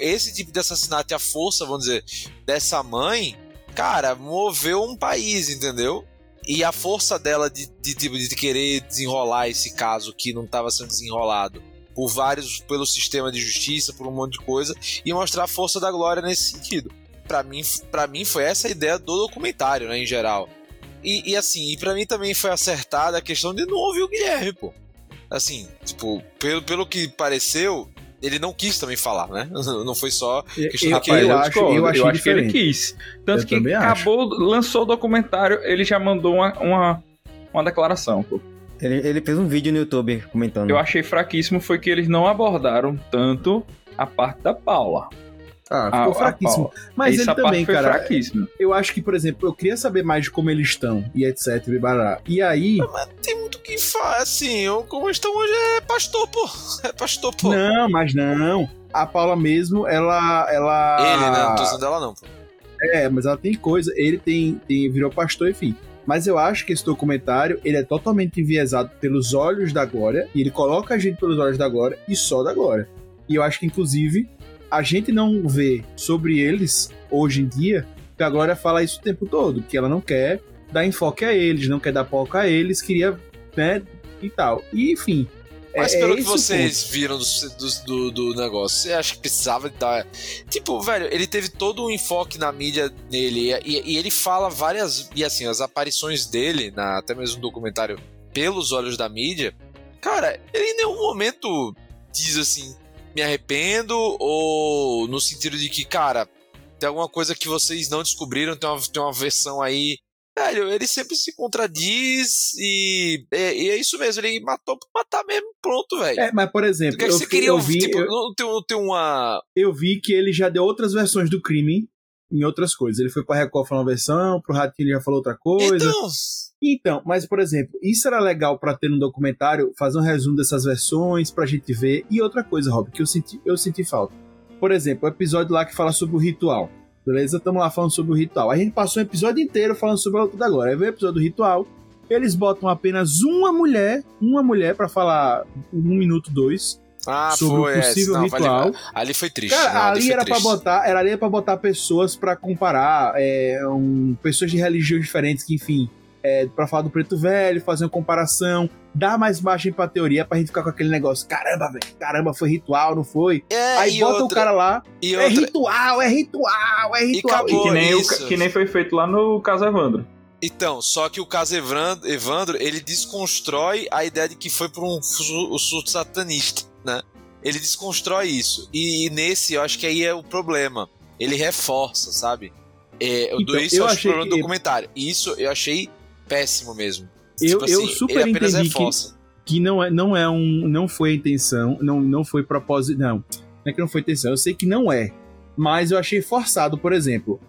esse tipo de assassinato e a força, vamos dizer, dessa mãe, cara, moveu um país, entendeu? E a força dela de, de, tipo, de querer desenrolar esse caso que não estava sendo desenrolado por vários, pelo sistema de justiça, por um monte de coisa, e mostrar a força da Glória nesse sentido. Pra mim, para mim foi essa a ideia do documentário, né, em geral. E, e assim, e para mim também foi acertada a questão de não ouvir o Guilherme, pô. Assim, tipo, pelo, pelo que pareceu, ele não quis também falar, né? Não foi só questão Eu- de eu que- acho- discordo. eu achei que ele quis. Tanto Eu que também acho. acabou, lançou o documentário, ele já mandou uma, uma, uma declaração. pô. Ele, ele fez um vídeo no YouTube comentando. Eu achei fraquíssimo foi que eles não abordaram tanto a parte da Paula. Ah, A- ficou a fraquíssimo. Mas Essa ele parte também, foi cara. Eu acho que, por exemplo, eu queria saber mais de como eles estão e etc. E, barará. e aí. Mas tem muito o que falar, assim, eu, como estão hoje é pastor, pô. É pastor, pô. Não, mas não. A Paula mesmo, ela. ela... Ele, né? Não tô usando ela, não, pô. É, mas ela tem coisa. Ele tem, tem virou pastor, enfim. Mas eu acho que esse documentário ele é totalmente enviesado pelos olhos da Glória e ele coloca a gente pelos olhos da Glória e só da Glória. E eu acho que inclusive a gente não vê sobre eles hoje em dia que a Glória fala isso o tempo todo, que ela não quer dar enfoque a eles, não quer dar palco a eles, queria, né, e tal. E enfim. Mas é, pelo é que vocês viram do, do, do, do negócio, você acha que precisava dar. Tipo, velho, ele teve todo um enfoque na mídia nele. E, e ele fala várias. E assim, as aparições dele, na, até mesmo no documentário, pelos olhos da mídia. Cara, ele em nenhum momento diz assim, me arrependo, ou no sentido de que, cara, Tem alguma coisa que vocês não descobriram, tem uma, tem uma versão aí. Velho, ele sempre se contradiz e, é, e é isso mesmo, ele matou pra matar mesmo, pronto, velho. É, mas por exemplo, que, que eu, você queria eu ouvir? vi, Tipo, eu, não, tem, não tem uma. eu vi que ele já deu outras versões do crime em outras coisas. Ele foi pra Record falar uma versão, pro Ratinho ele já falou outra coisa. Então, Então, mas por exemplo, isso era legal pra ter no documentário, fazer um resumo dessas versões pra gente ver. E outra coisa, Rob, que eu senti, eu senti falta. Por exemplo, o episódio lá que fala sobre o ritual. Beleza? Estamos lá falando sobre o ritual. A gente passou o episódio inteiro falando sobre a luta da glória. Aí veio o episódio do ritual. Eles botam apenas uma mulher, uma mulher pra falar um minuto, dois, ah, sobre foi o possível é, não, ritual. Ali, ali foi triste. Cara, não, ali foi era pra triste. botar, era ali para botar pessoas pra comparar, é, um, pessoas de religiões diferentes que, enfim, é, para falar do preto velho, fazer uma comparação, dar mais margem pra teoria pra gente ficar com aquele negócio, caramba, velho, caramba, foi ritual, não foi? É, Aí e bota o outra- cara lá, E é outra, ritual, é ritual, é ritual. acabou. que, nem o que nem foi feito lá no caso Evandro. Então, só que o caso Evandro, Evandro, ele desconstrói a ideia de que foi por um su- o surto satanista, né? Ele desconstrói isso. E nesse, eu acho que aí é o problema. Ele reforça, sabe? É, Então, do isso eu eu acho achei o problema do que- documentário. Isso eu achei péssimo mesmo. Eu- Tipo eu assim, super ele apenas entendi que- reforça. que não é, não é um, não foi a intenção, não, não foi propósito, não. Não é que não foi intenção, eu sei que não é, mas eu achei forçado, por exemplo,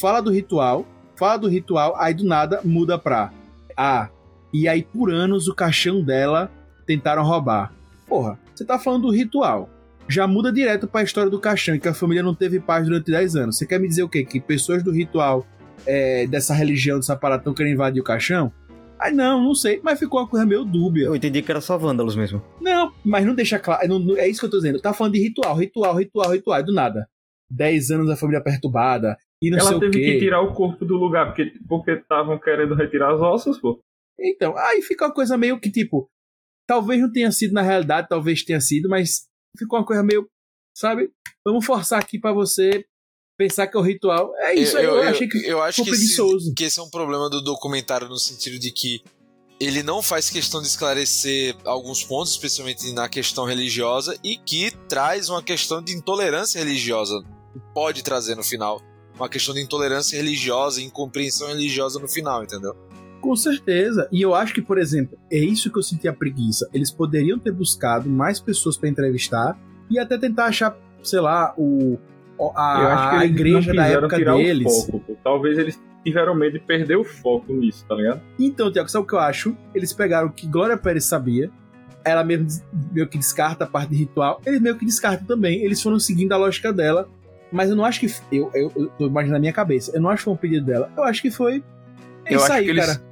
fala do ritual, fala do ritual, aí do nada muda pra ah, e aí por anos o caixão dela tentaram roubar. Porra, você tá falando do ritual. Já muda direto pra história do caixão, e que a família não teve paz durante 10 anos. Você quer me dizer o quê? Que pessoas do ritual é, dessa religião, dessa parada, estão querendo invadir o caixão? Ah, não, não sei, mas ficou uma coisa meio dúbia. Eu entendi que era só vândalos mesmo. Não, mas não deixa claro. não- não- é isso que eu tô dizendo. Tá falando de ritual, ritual, ritual, ritual. Do nada. 10 anos da família perturbada. E não sei Ela o teve quê. que tirar o corpo do lugar porque porque estavam querendo retirar as ossos, pô. Então, aí fica uma coisa meio que tipo. Talvez não tenha sido na realidade, talvez tenha sido, mas ficou uma coisa meio. Sabe? Vamos forçar aqui pra você pensar que é o ritual. É isso aí, eu, achei que eu acho que esse, que esse é um problema do documentário no sentido de que ele não faz questão de esclarecer alguns pontos, especialmente na questão religiosa, e que traz uma questão de intolerância religiosa. Pode trazer no final. Uma questão de intolerância religiosa e incompreensão religiosa no final, entendeu? Com certeza. E eu acho que, por exemplo, é isso que eu senti a preguiça. Eles poderiam ter buscado mais pessoas pra entrevistar e até tentar achar, sei lá, o Eu a, acho que a eles igreja não da quiseram época tirar deles. o foco. Talvez eles tiveram medo de perder o foco nisso, tá ligado? Então, Tiago, sabe o que eu acho? Eles pegaram o que Glória Pérez sabia, ela mesmo meio que descarta a parte de ritual, eles meio que descartam também, eles foram seguindo a lógica dela, mas eu não acho que. Eu, eu, eu tô imaginando na minha cabeça, eu não acho que foi um pedido dela, eu acho que foi. É Eu isso acho aí, que eles cara.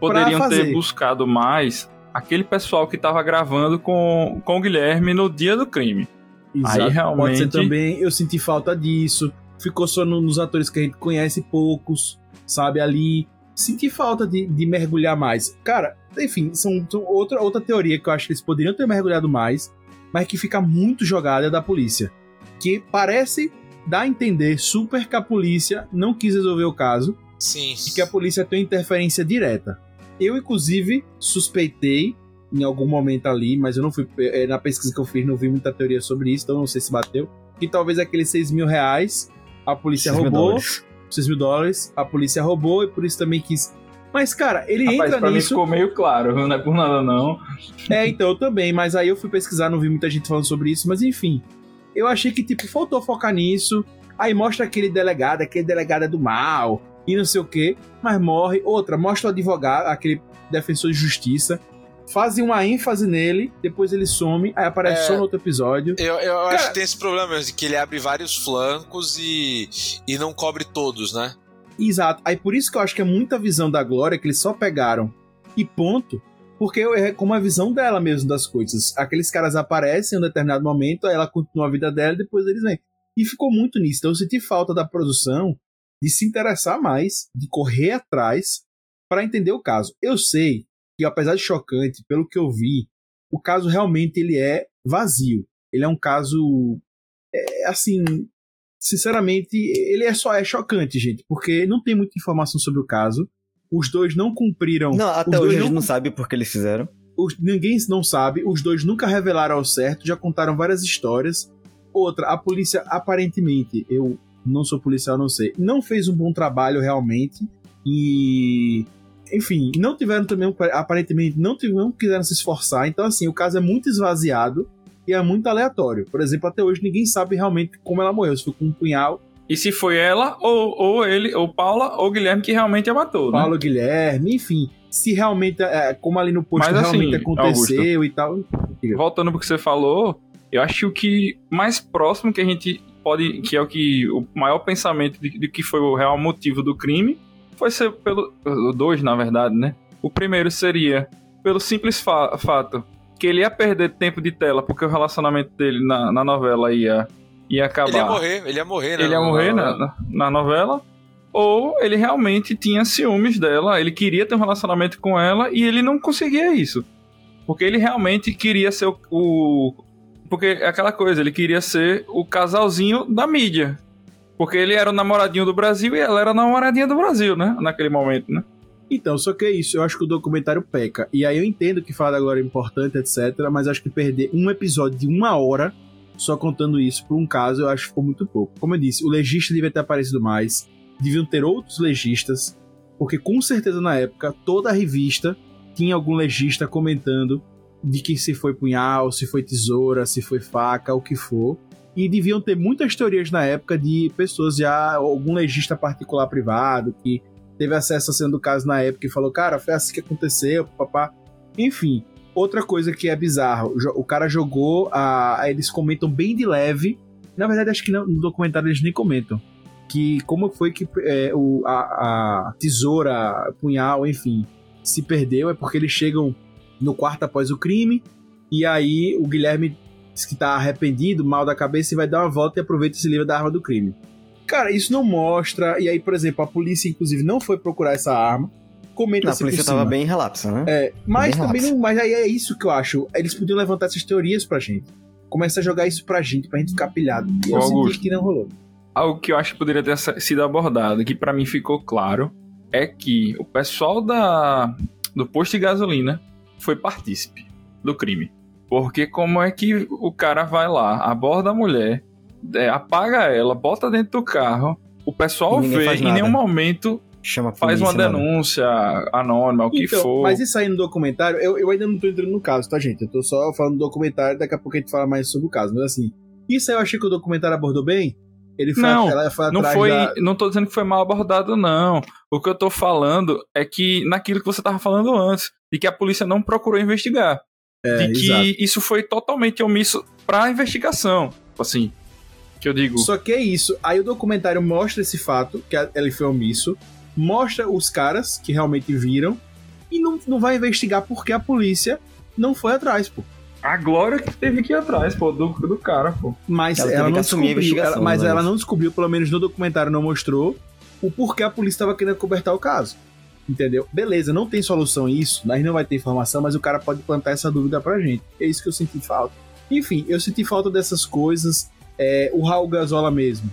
Poderiam ter buscado mais aquele pessoal que tava gravando com, com o Guilherme no dia do crime. Exato, Aí Pode ser realmente- também, eu senti falta disso. Ficou só no- nos atores que a gente conhece poucos, sabe? Ali. Senti falta de, de mergulhar mais. Cara, enfim, são, são outra, outra teoria que eu acho que eles poderiam ter mergulhado mais, mas que fica muito jogada é da polícia. Que parece dar a entender super que a polícia não quis resolver o caso Sim. e que a polícia tem interferência direta. Eu, inclusive, suspeitei em algum momento ali, mas eu não fui. eh, Na pesquisa que eu fiz, não vi muita teoria sobre isso, então não sei se bateu. Que talvez aqueles 6 mil reais a polícia 6 mil roubou. dólares. 6 mil dólares, a polícia roubou e por isso também quis. Mas, cara, ele Rapaz, entra pra mim nisso. ficou meio claro, não é por nada não. É, então eu também, mas aí eu fui pesquisar, não vi muita gente falando sobre isso, mas enfim. Eu achei que, tipo, faltou focar nisso. Aí mostra aquele delegado, aquele delegado é do mal, e não sei o quê, mas morre. Outra, mostra o advogado, aquele defensor de justiça. Fazem uma ênfase nele, depois ele some, aí aparece É. só no outro episódio. Eu, eu acho Cara- que tem esse problema mesmo, de que ele abre vários flancos e, e não cobre todos, né? Exato. Aí por isso que eu acho que é muita visão da Glória que eles só pegaram e ponto. Porque é como a visão dela mesmo das coisas. Aqueles caras aparecem em um determinado momento, aí ela continua a vida dela e depois eles vêm. E ficou muito nisso. Então eu senti falta da produção de se interessar mais, de correr atrás para entender o caso. Eu sei que apesar de chocante, pelo que eu vi, o caso realmente ele é vazio. Ele é um caso é, assim, sinceramente, ele é só é chocante, gente, porque não tem muita informação sobre o caso. Os dois não cumpriram. Não, até dois hoje a gente não não sabe por que eles fizeram. os- ninguém não sabe, os dois nunca revelaram ao certo, já contaram várias histórias. Outra, a polícia aparentemente, eu Não sou policial, não sei. Não fez um bom trabalho realmente e enfim, não tiveram também aparentemente não tiveram, não quiseram se esforçar. Então assim, o caso é muito esvaziado e é muito aleatório. Por exemplo, até hoje ninguém sabe realmente como ela morreu, se foi com um punhal e se foi ela, ou, ou ele, ou Paula, ou Guilherme que realmente a matou, né? Paula, Guilherme, enfim. Se realmente, é, como ali no posto Mas, assim, realmente aconteceu Augusto, e tal. Voltando pro que você falou, eu acho que o que mais próximo que a gente pode, que é o que o maior pensamento de, de que foi o real motivo do crime, foi ser pelo dois, na verdade, né? O primeiro seria pelo simples fa fato que ele ia perder tempo de tela porque o relacionamento dele na, na novela ia ia acabar. Ele ia morrer, ele ia morrer, né? Ele ia morrer na, na, na novela. Ou ele realmente tinha ciúmes dela, ele queria ter um relacionamento com ela e ele não conseguia isso. Porque ele realmente queria ser o, o. porque é aquela coisa, ele queria ser o casalzinho da mídia. Porque ele era o namoradinho do Brasil e ela era a namoradinha do Brasil, né? Naquele momento, né? Então, só que é isso, eu acho que o documentário peca. E aí eu entendo que falar agora é importante, etc. Mas acho que perder um episódio de uma hora só contando isso por um caso, eu acho que ficou muito pouco. Como eu disse, o legista devia ter aparecido mais, deviam ter outros legistas, porque com certeza na época toda a revista tinha algum legista comentando de que se foi punhal, se foi tesoura, se foi faca, o que for. E deviam ter muitas teorias na época de pessoas já, algum legista particular privado, que teve acesso a sendo do caso na época e falou, cara, foi assim que aconteceu, papá. Enfim, Outra coisa que é bizarro, o cara jogou, a, eles comentam bem de leve. Na verdade, acho que não, no documentário eles nem comentam. Que como foi que é, o, a, a tesoura, punhal, enfim, se perdeu. É porque eles chegam no quarto após o crime. E aí o Guilherme diz que tá arrependido, mal da cabeça, e vai dar uma volta e aproveita e se livra da arma do crime. Cara, isso não mostra. E aí, por exemplo, a polícia, inclusive, não foi procurar essa arma comenta Na polícia tava bem relapsa, né? É, mas bem também não, mas aí é isso que eu acho. Eles podiam levantar essas teorias pra gente. Começa a jogar isso pra gente, pra gente ficar pilhado. E eu Augusto, senti que não rolou. Algo que eu acho que poderia ter sido abordado, que para mim ficou claro, é que o pessoal da do posto de gasolina foi partícipe do crime. Porque como é que o cara vai lá, aborda a mulher, é, apaga ela, bota dentro do carro, o pessoal vê em nenhum momento Chama Faz uma denúncia anônima, o que então, for. Mas isso aí no documentário, eu, eu ainda não tô entrando no caso, tá, gente? Eu tô só falando do documentário, daqui a pouco a gente fala mais sobre o caso. Mas assim, isso aí eu achei que o documentário abordou bem. Ele foi, não, ela foi não foi, da... não tô dizendo que foi mal abordado, não. O que eu tô falando é que naquilo que você tava falando antes, de que a polícia não procurou investigar. É, de que exato. isso foi totalmente omisso pra investigação. Assim, que eu digo. Só que é isso. Aí o documentário mostra esse fato, que ele foi omisso mostra os caras que realmente viram e não, não vai investigar porque a polícia não foi atrás, pô. A Glória que teve que ir atrás, pô, do, do cara, pô. Mas Ela ela, não descobriu, ela- mas né? ela não descobriu, pelo menos no documentário não mostrou, o porquê a polícia estava querendo cobertar o caso. Entendeu? Beleza, não tem solução isso, nós não vai ter informação, mas o cara pode plantar essa dúvida pra gente. É isso que eu senti falta. Enfim, eu senti falta dessas coisas. É, o Raul Gazola mesmo.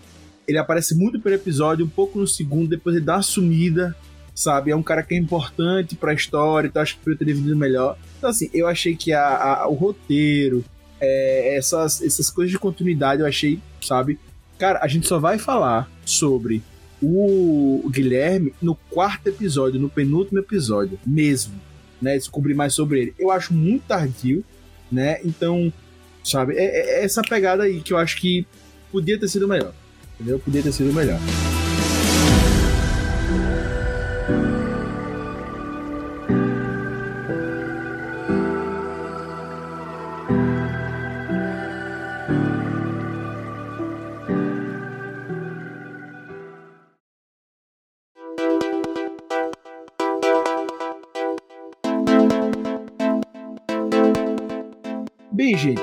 Ele aparece muito pelo episódio, um pouco no segundo, depois ele dá uma sumida, sabe? É um cara que é importante pra história, então acho que poderia ter dividido melhor. Então, assim, eu achei que a, a- o roteiro, é, essas, essas coisas de continuidade, eu achei, sabe? Cara, a gente só vai falar sobre o Guilherme no quarto episódio, no penúltimo episódio, mesmo, né? Descobrir mais sobre ele. Eu acho muito tardio, né? Então, sabe? É, é essa pegada aí que eu acho que podia ter sido melhor. Entendeu? Podia ter sido melhor. Bem, gente,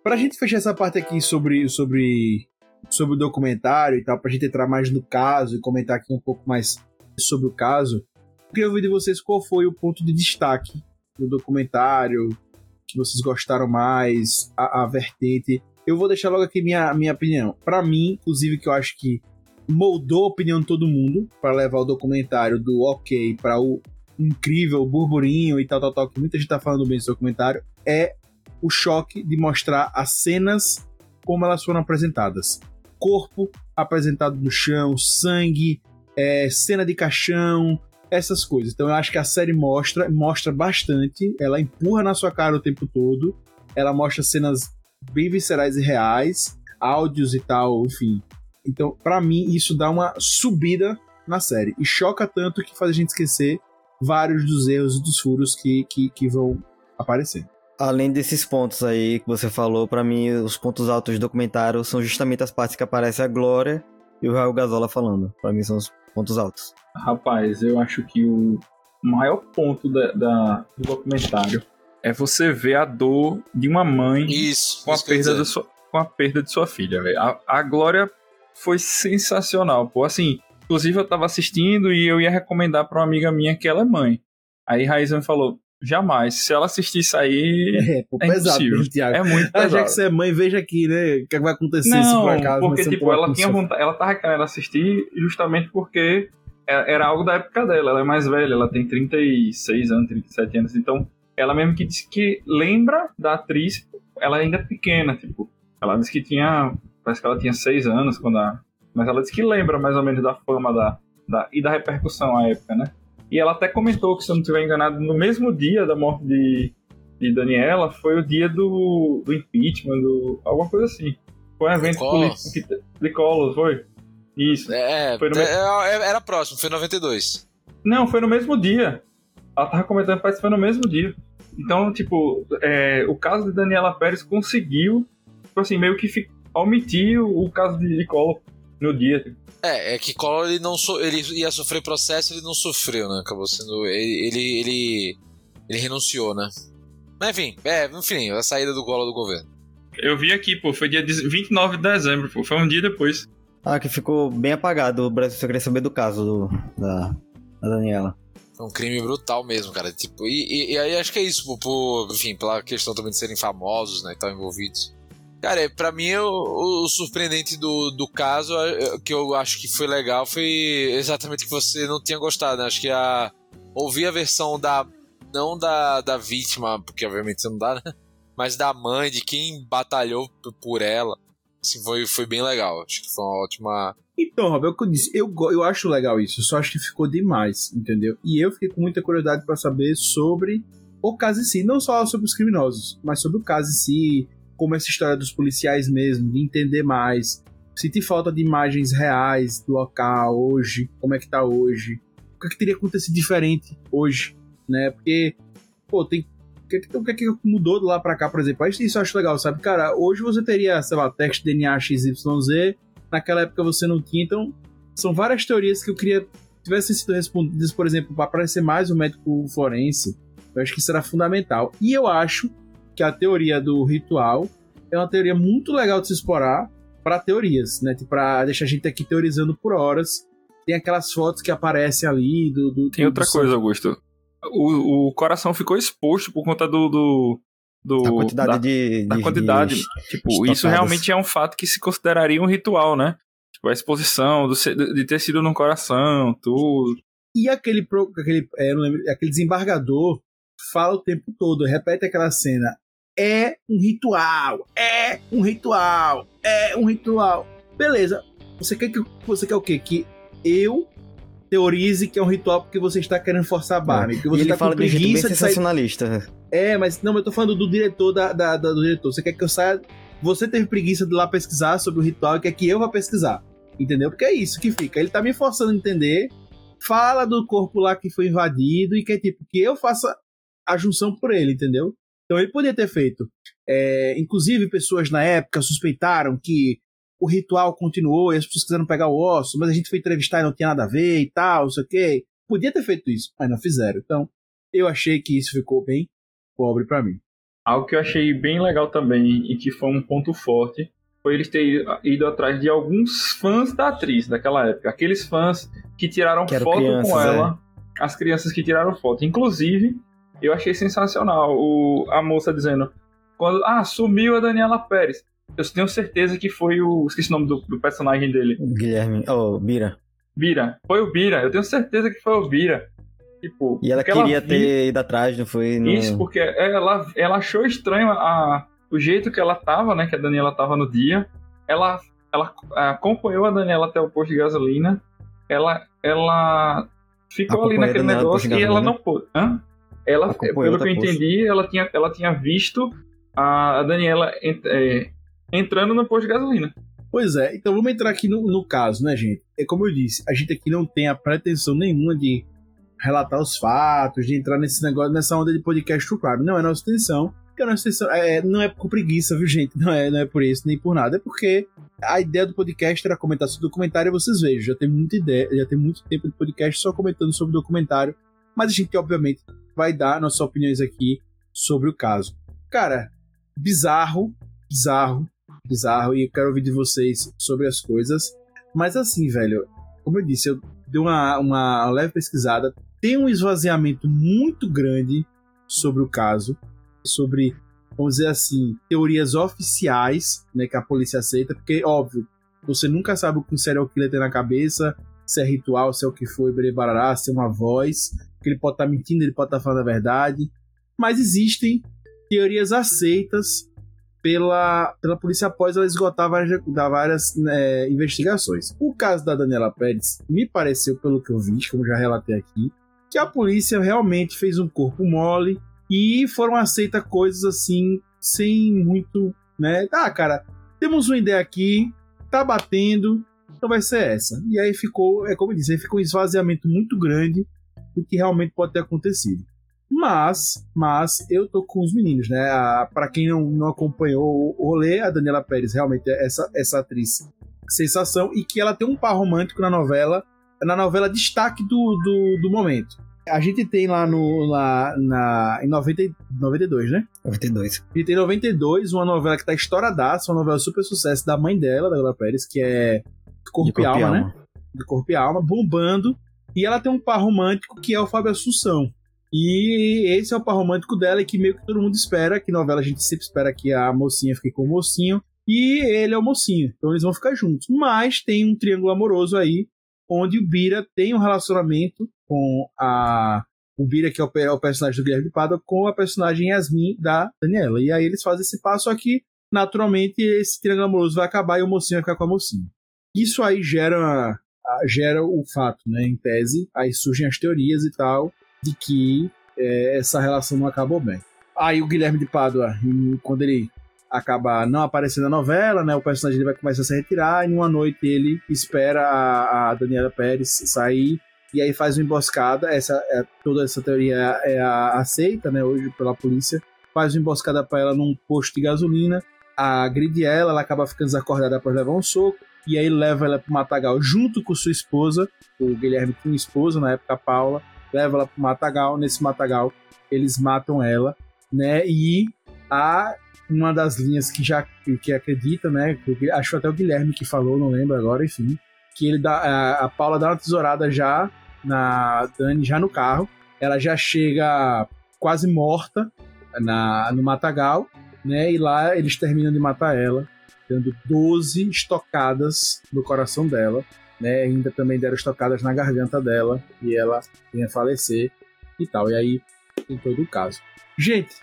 pra gente fechar essa parte aqui sobre, sobre, sobre o documentário e tal, pra gente entrar mais no caso e comentar aqui um pouco mais sobre o caso, eu queria ouvir de vocês qual foi o ponto de destaque do documentário, que vocês gostaram mais, a, a vertente. Eu vou deixar logo aqui minha, minha opinião. Pra mim, inclusive, que eu acho que moldou a opinião de todo mundo para levar o documentário do ok para o incrível burburinho e tal, tal, tal, que muita gente tá falando bem desse documentário, é o choque de mostrar as cenas como elas foram apresentadas. corpo apresentado no chão, sangue, é, cena de caixão, essas coisas. Então eu acho que a série mostra, mostra bastante, ela empurra na sua cara o tempo todo, ela mostra cenas bem viscerais e reais, áudios e tal, enfim. Então, para mim, isso dá uma subida na série. E choca tanto que faz a gente esquecer vários dos erros e dos furos que, que, que vão aparecer. Além desses pontos aí que você falou, para mim os pontos altos do documentário são justamente as partes que aparece a Glória e o Raul Gazola falando. Para mim são os pontos altos. Rapaz, eu acho que o maior ponto da, da, do documentário é você ver a dor de uma mãe Isso, com, a perda da sua, com a perda de sua filha. A, a Glória foi sensacional, pô. Assim, inclusive eu tava assistindo e eu ia recomendar pra uma amiga minha que ela é mãe. Aí Raíssa me falou, jamais, se ela assistir isso aí, É, pô, é pesado, Thiago. É muito Ah, já pesado. que você é mãe, veja aqui, né? O que vai acontecer se Não, por acaso porque tipo, ela tinha vontade, ela tava querendo assistir justamente porque é- era algo da época dela, ela é mais velha, ela tem 36 anos, 37 anos, então ela mesmo que disse que lembra da atriz, ela ainda é pequena, tipo, ela disse que tinha, parece que ela tinha 6 anos quando a, mas ela disse que lembra mais ou menos da fama da, da e da repercussão à época, né? E ela até comentou que, se eu não estiver enganado, no mesmo dia da morte de, de Daniela, foi o dia do, do impeachment, do, alguma coisa assim. Foi um evento político que, de Collor, foi? Isso. É, Foi no é, mesmo- é, era próximo, foi 92. Não, foi no mesmo dia. Ela tava comentando, que foi no mesmo dia. Então, tipo, é, o caso de Daniela Pérez conseguiu, tipo assim, meio que omitir o, o caso de, de Collor no dia. tipo. É, é que Collor ele não so, ele ia sofrer processo, ele não sofreu, né? Acabou sendo ele ele ele, ele renunciou, né? Mas enfim, é, enfim, a saída do Collor do governo. Eu vi aqui, pô, foi dia 29 de dezembro, pô, foi um dia depois. Ah, que ficou bem apagado. O Brasil só queria saber do caso do- da, da Daniela. Foi um crime brutal mesmo, cara. Tipo, e, e- e aí acho que é isso, por, por- enfim, pela questão também de serem famosos, né, e tal, envolvidos. Cara, é, pra mim o, o surpreendente do, do caso, é, que eu acho que foi legal, foi exatamente que você não tinha gostado, né? Acho que a ouvir a versão da não da, da vítima, porque obviamente você não dá, né? Mas da mãe, de quem batalhou por ela, assim, foi, foi bem legal. Acho que foi uma ótima. Então, Rob, é o que eu disse. Eu, eu acho legal isso, eu só acho que ficou demais, entendeu? E eu fiquei com muita curiosidade pra saber sobre o caso em si. Não só sobre os criminosos, mas sobre o caso em si, como essa história dos policiais mesmo, de entender mais. Senti falta de imagens reais do local hoje, como é que tá hoje. O que, é que teria acontecido diferente hoje, né? Porque, pô, tem. O que, é que- o que, é que mudou de lá pra cá, por exemplo? Isso eu acho legal, sabe? Cara, hoje você teria, sei lá, teste DNA XYZ, naquela época você não tinha. Então, são várias teorias que eu queria que tivessem sido respondidas, por exemplo, para aparecer mais um médico forense. Eu acho que era fundamental. E eu acho que a teoria do ritual é uma teoria muito legal de se explorar para teorias, né? Tipo, Pra deixar a gente aqui teorizando por horas. Tem aquelas fotos que aparecem ali do. do Tem do- outra do coisa, Augusto. O, o coração ficou exposto por conta do. do, do A quantidade da, de, da de- quantidade. de- tipo, estocadas. isso realmente é um fato que se consideraria um ritual, né? Tipo, a exposição do, de ter sido no coração, tudo. E aquele, pro- aquele, é, lembro, aquele desembargador fala o tempo todo, repete aquela cena. É um ritual, é um ritual, é um ritual. Beleza. Você quer que você quer o quê? Que eu teorize que é um ritual porque você está querendo forçar a barra. Porque E você ele está fala com de um jeito bem preguiça de sair. sensacionalista. É, mas não, eu tô falando do diretor da, da- da- do diretor. Você quer que eu saia. Você teve preguiça de lá pesquisar sobre o ritual e quer que eu vá pesquisar. Entendeu? Porque é isso que fica. Ele tá me forçando a entender. Fala do corpo lá que foi invadido e quer tipo que eu faça a junção por ele, entendeu? Então ele podia ter feito. É, inclusive, pessoas na época suspeitaram que o ritual continuou e as pessoas quiseram pegar o osso, mas a gente foi entrevistar e não tinha nada a ver e tal, não sei o quê. Podia ter feito isso, mas não fizeram. Então, eu achei que isso ficou bem pobre pra mim. Algo que eu achei bem legal também e que foi um ponto forte foi eles terem ido atrás de alguns fãs da atriz daquela época. Aqueles fãs que tiraram Que eram foto crianças, com é. ela. As crianças que tiraram foto. Inclusive, eu achei sensacional o, a moça dizendo: quando, Ah, sumiu a Daniela Pérez. Eu tenho certeza que foi o. Esqueci o nome do, do personagem dele. Guilherme. Oh, Bira. Bira. Foi o Bira. Eu tenho certeza que foi o Bira. Tipo, E ela queria viu- ter ido atrás, não foi? No... isso, porque ela, ela achou estranho a, o jeito que ela tava, né? Que a Daniela tava no dia. Ela, ela acompanhou a Daniela até o posto de gasolina. Ela, ela ficou ali naquele negócio e ela não pôde. Hã? Ela, pelo que eu entendi, ela tinha, ela tinha visto a, Daniela é, entrando no posto de gasolina. Pois é, então vamos entrar aqui no, no caso, né, gente? É como eu disse, a gente aqui não tem a pretensão nenhuma de relatar os fatos, de entrar nesse negócio, nessa onda de podcast claro. Não é nossa intenção. Porque a nossa intenção é, não é por preguiça, viu, gente? Não é, não é por isso, nem por nada. É porque a ideia do podcast era comentar sobre o documentário e vocês vejam, já tem muita ideia, já tem muito tempo de podcast só comentando sobre o documentário. Mas a gente, obviamente, vai dar nossas opiniões aqui sobre o caso. Cara, bizarro, bizarro, bizarro, e eu quero ouvir de vocês sobre as coisas. Mas assim, velho, como eu disse, eu dei uma, uma leve pesquisada. Tem um esvaziamento muito grande sobre o caso, sobre, vamos dizer assim, teorias oficiais, né, que a polícia aceita, porque, óbvio, você nunca sabe o que o serial killer tem na cabeça, se é ritual, se é o que foi, se é uma voz, que ele pode estar tá mentindo, ele pode estar tá falando a verdade. Mas existem teorias aceitas pela, pela polícia após ela esgotar várias, várias né, investigações. O caso da Daniela Pérez me pareceu, pelo que eu vi, como já relatei aqui, que a polícia realmente fez um corpo mole e foram aceitas coisas assim, sem muito, né? Ah, cara, temos uma ideia aqui, tá batendo, então vai ser essa. E aí ficou, é como eu disse, aí ficou um esvaziamento muito grande do que realmente pode ter acontecido. Mas, mas eu tô com os meninos, né? Para quem não, não acompanhou o rolê, a Daniela Pérez realmente é essa, essa atriz sensação e que ela tem um par romântico na novela, na novela destaque do, do, do momento. A gente tem lá no lá, na, em 90, 92, né? 92. E tem 92, uma novela que tá estouradaça, uma novela super sucesso da mãe dela, da Daniela Pérez, que é Corpo, corpo e Alma, né? De Corpo e Alma, bombando. E ela tem um par romântico que é o Fábio Assunção. E esse é o par romântico dela e que meio que todo mundo espera, que novela a gente sempre espera que a mocinha fique com o mocinho. E ele é o mocinho, então eles vão ficar juntos. Mas tem um triângulo amoroso aí, onde o Bira tem um relacionamento com a. O Bira, que é o, é personagem do Guilherme Pádua, com a personagem Yasmin da Daniela. E aí eles fazem esse passo aqui. Naturalmente, esse triângulo amoroso vai acabar e o mocinho vai ficar com a mocinha. Isso aí gera, gera o fato, né? Em tese, aí surgem as teorias e tal, de que é, essa relação não acabou bem. Aí o Guilherme de Pádua, quando ele acaba não aparecendo na novela, né? O personagem vai começar a se retirar e numa noite ele espera a, a Daniela Pérez sair e aí faz uma emboscada. Essa é, toda essa teoria é, é aceita, né? Hoje pela polícia faz uma emboscada para ela num posto de gasolina, agride ela, ela acaba ficando desacordada após levar um soco e aí leva ela pro matagal junto com sua esposa. O Guilherme tinha esposa na época, a Paula leva ela pro matagal. Nesse matagal, eles matam ela, né? E há uma das linhas que já que acredita, né? Acho até o Guilherme que falou, não lembro agora, enfim. Que ele dá, a, a Paula dá uma tesourada já na Dani, já no carro. Ela já chega quase morta na, no matagal, né? E lá eles terminam de matar ela, dando 12 estocadas no coração dela né? Ainda também deram estocadas na garganta dela e ela vinha falecer e tal. E aí, em todo o caso. Gente,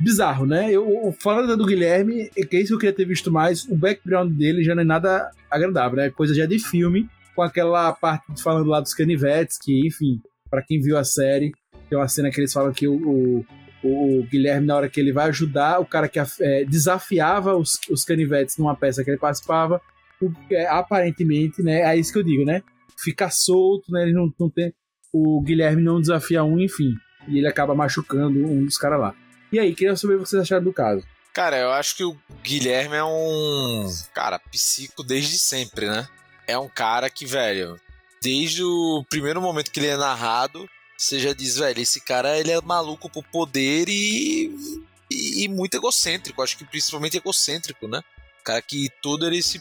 bizarro, né? Eu, falando do Guilherme, é que é isso que eu queria ter visto mais, o background dele já não é nada agradável, né? Coisa já de filme, com aquela parte falando lá dos canivetes, que, enfim, para quem viu a série, tem uma cena que eles falam que o, o, o Guilherme, na hora que ele vai ajudar, o cara que é, desafiava os, os canivetes numa peça que ele participava, é, aparentemente, né? É isso que eu digo, né? Fica solto, né? Ele não, não tem. O Guilherme não desafia um, enfim. E ele acaba machucando um dos caras lá. E aí, queria saber o que vocês acharam do caso. Cara, eu acho que o Guilherme é um. Cara, psico desde sempre, né? É um cara que, velho, desde o primeiro momento que ele é narrado, você já diz, velho, esse cara ele é maluco por poder e, e, e muito egocêntrico. Acho que principalmente egocêntrico, né? cara que tudo ele se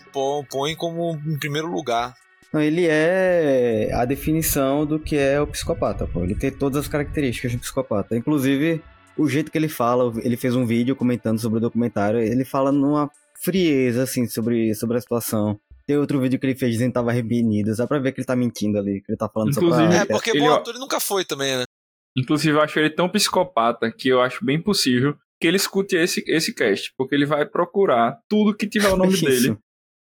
põe como em primeiro lugar. Ele é a definição do que é o psicopata, pô. Ele tem todas as características de um psicopata. Inclusive, o jeito que ele fala, ele fez um vídeo comentando sobre o documentário, ele fala numa frieza, assim, sobre, sobre a situação. Tem outro vídeo que ele fez dizendo que tava arrependido. Dá pra ver que ele tá mentindo ali, que ele tá falando Inclusive, só pra... É, porque ele, bom ator ele nunca foi também, né? Inclusive, eu acho ele tão psicopata que eu acho bem possível que ele escute esse, esse cast, porque ele vai procurar tudo que tiver o nome dele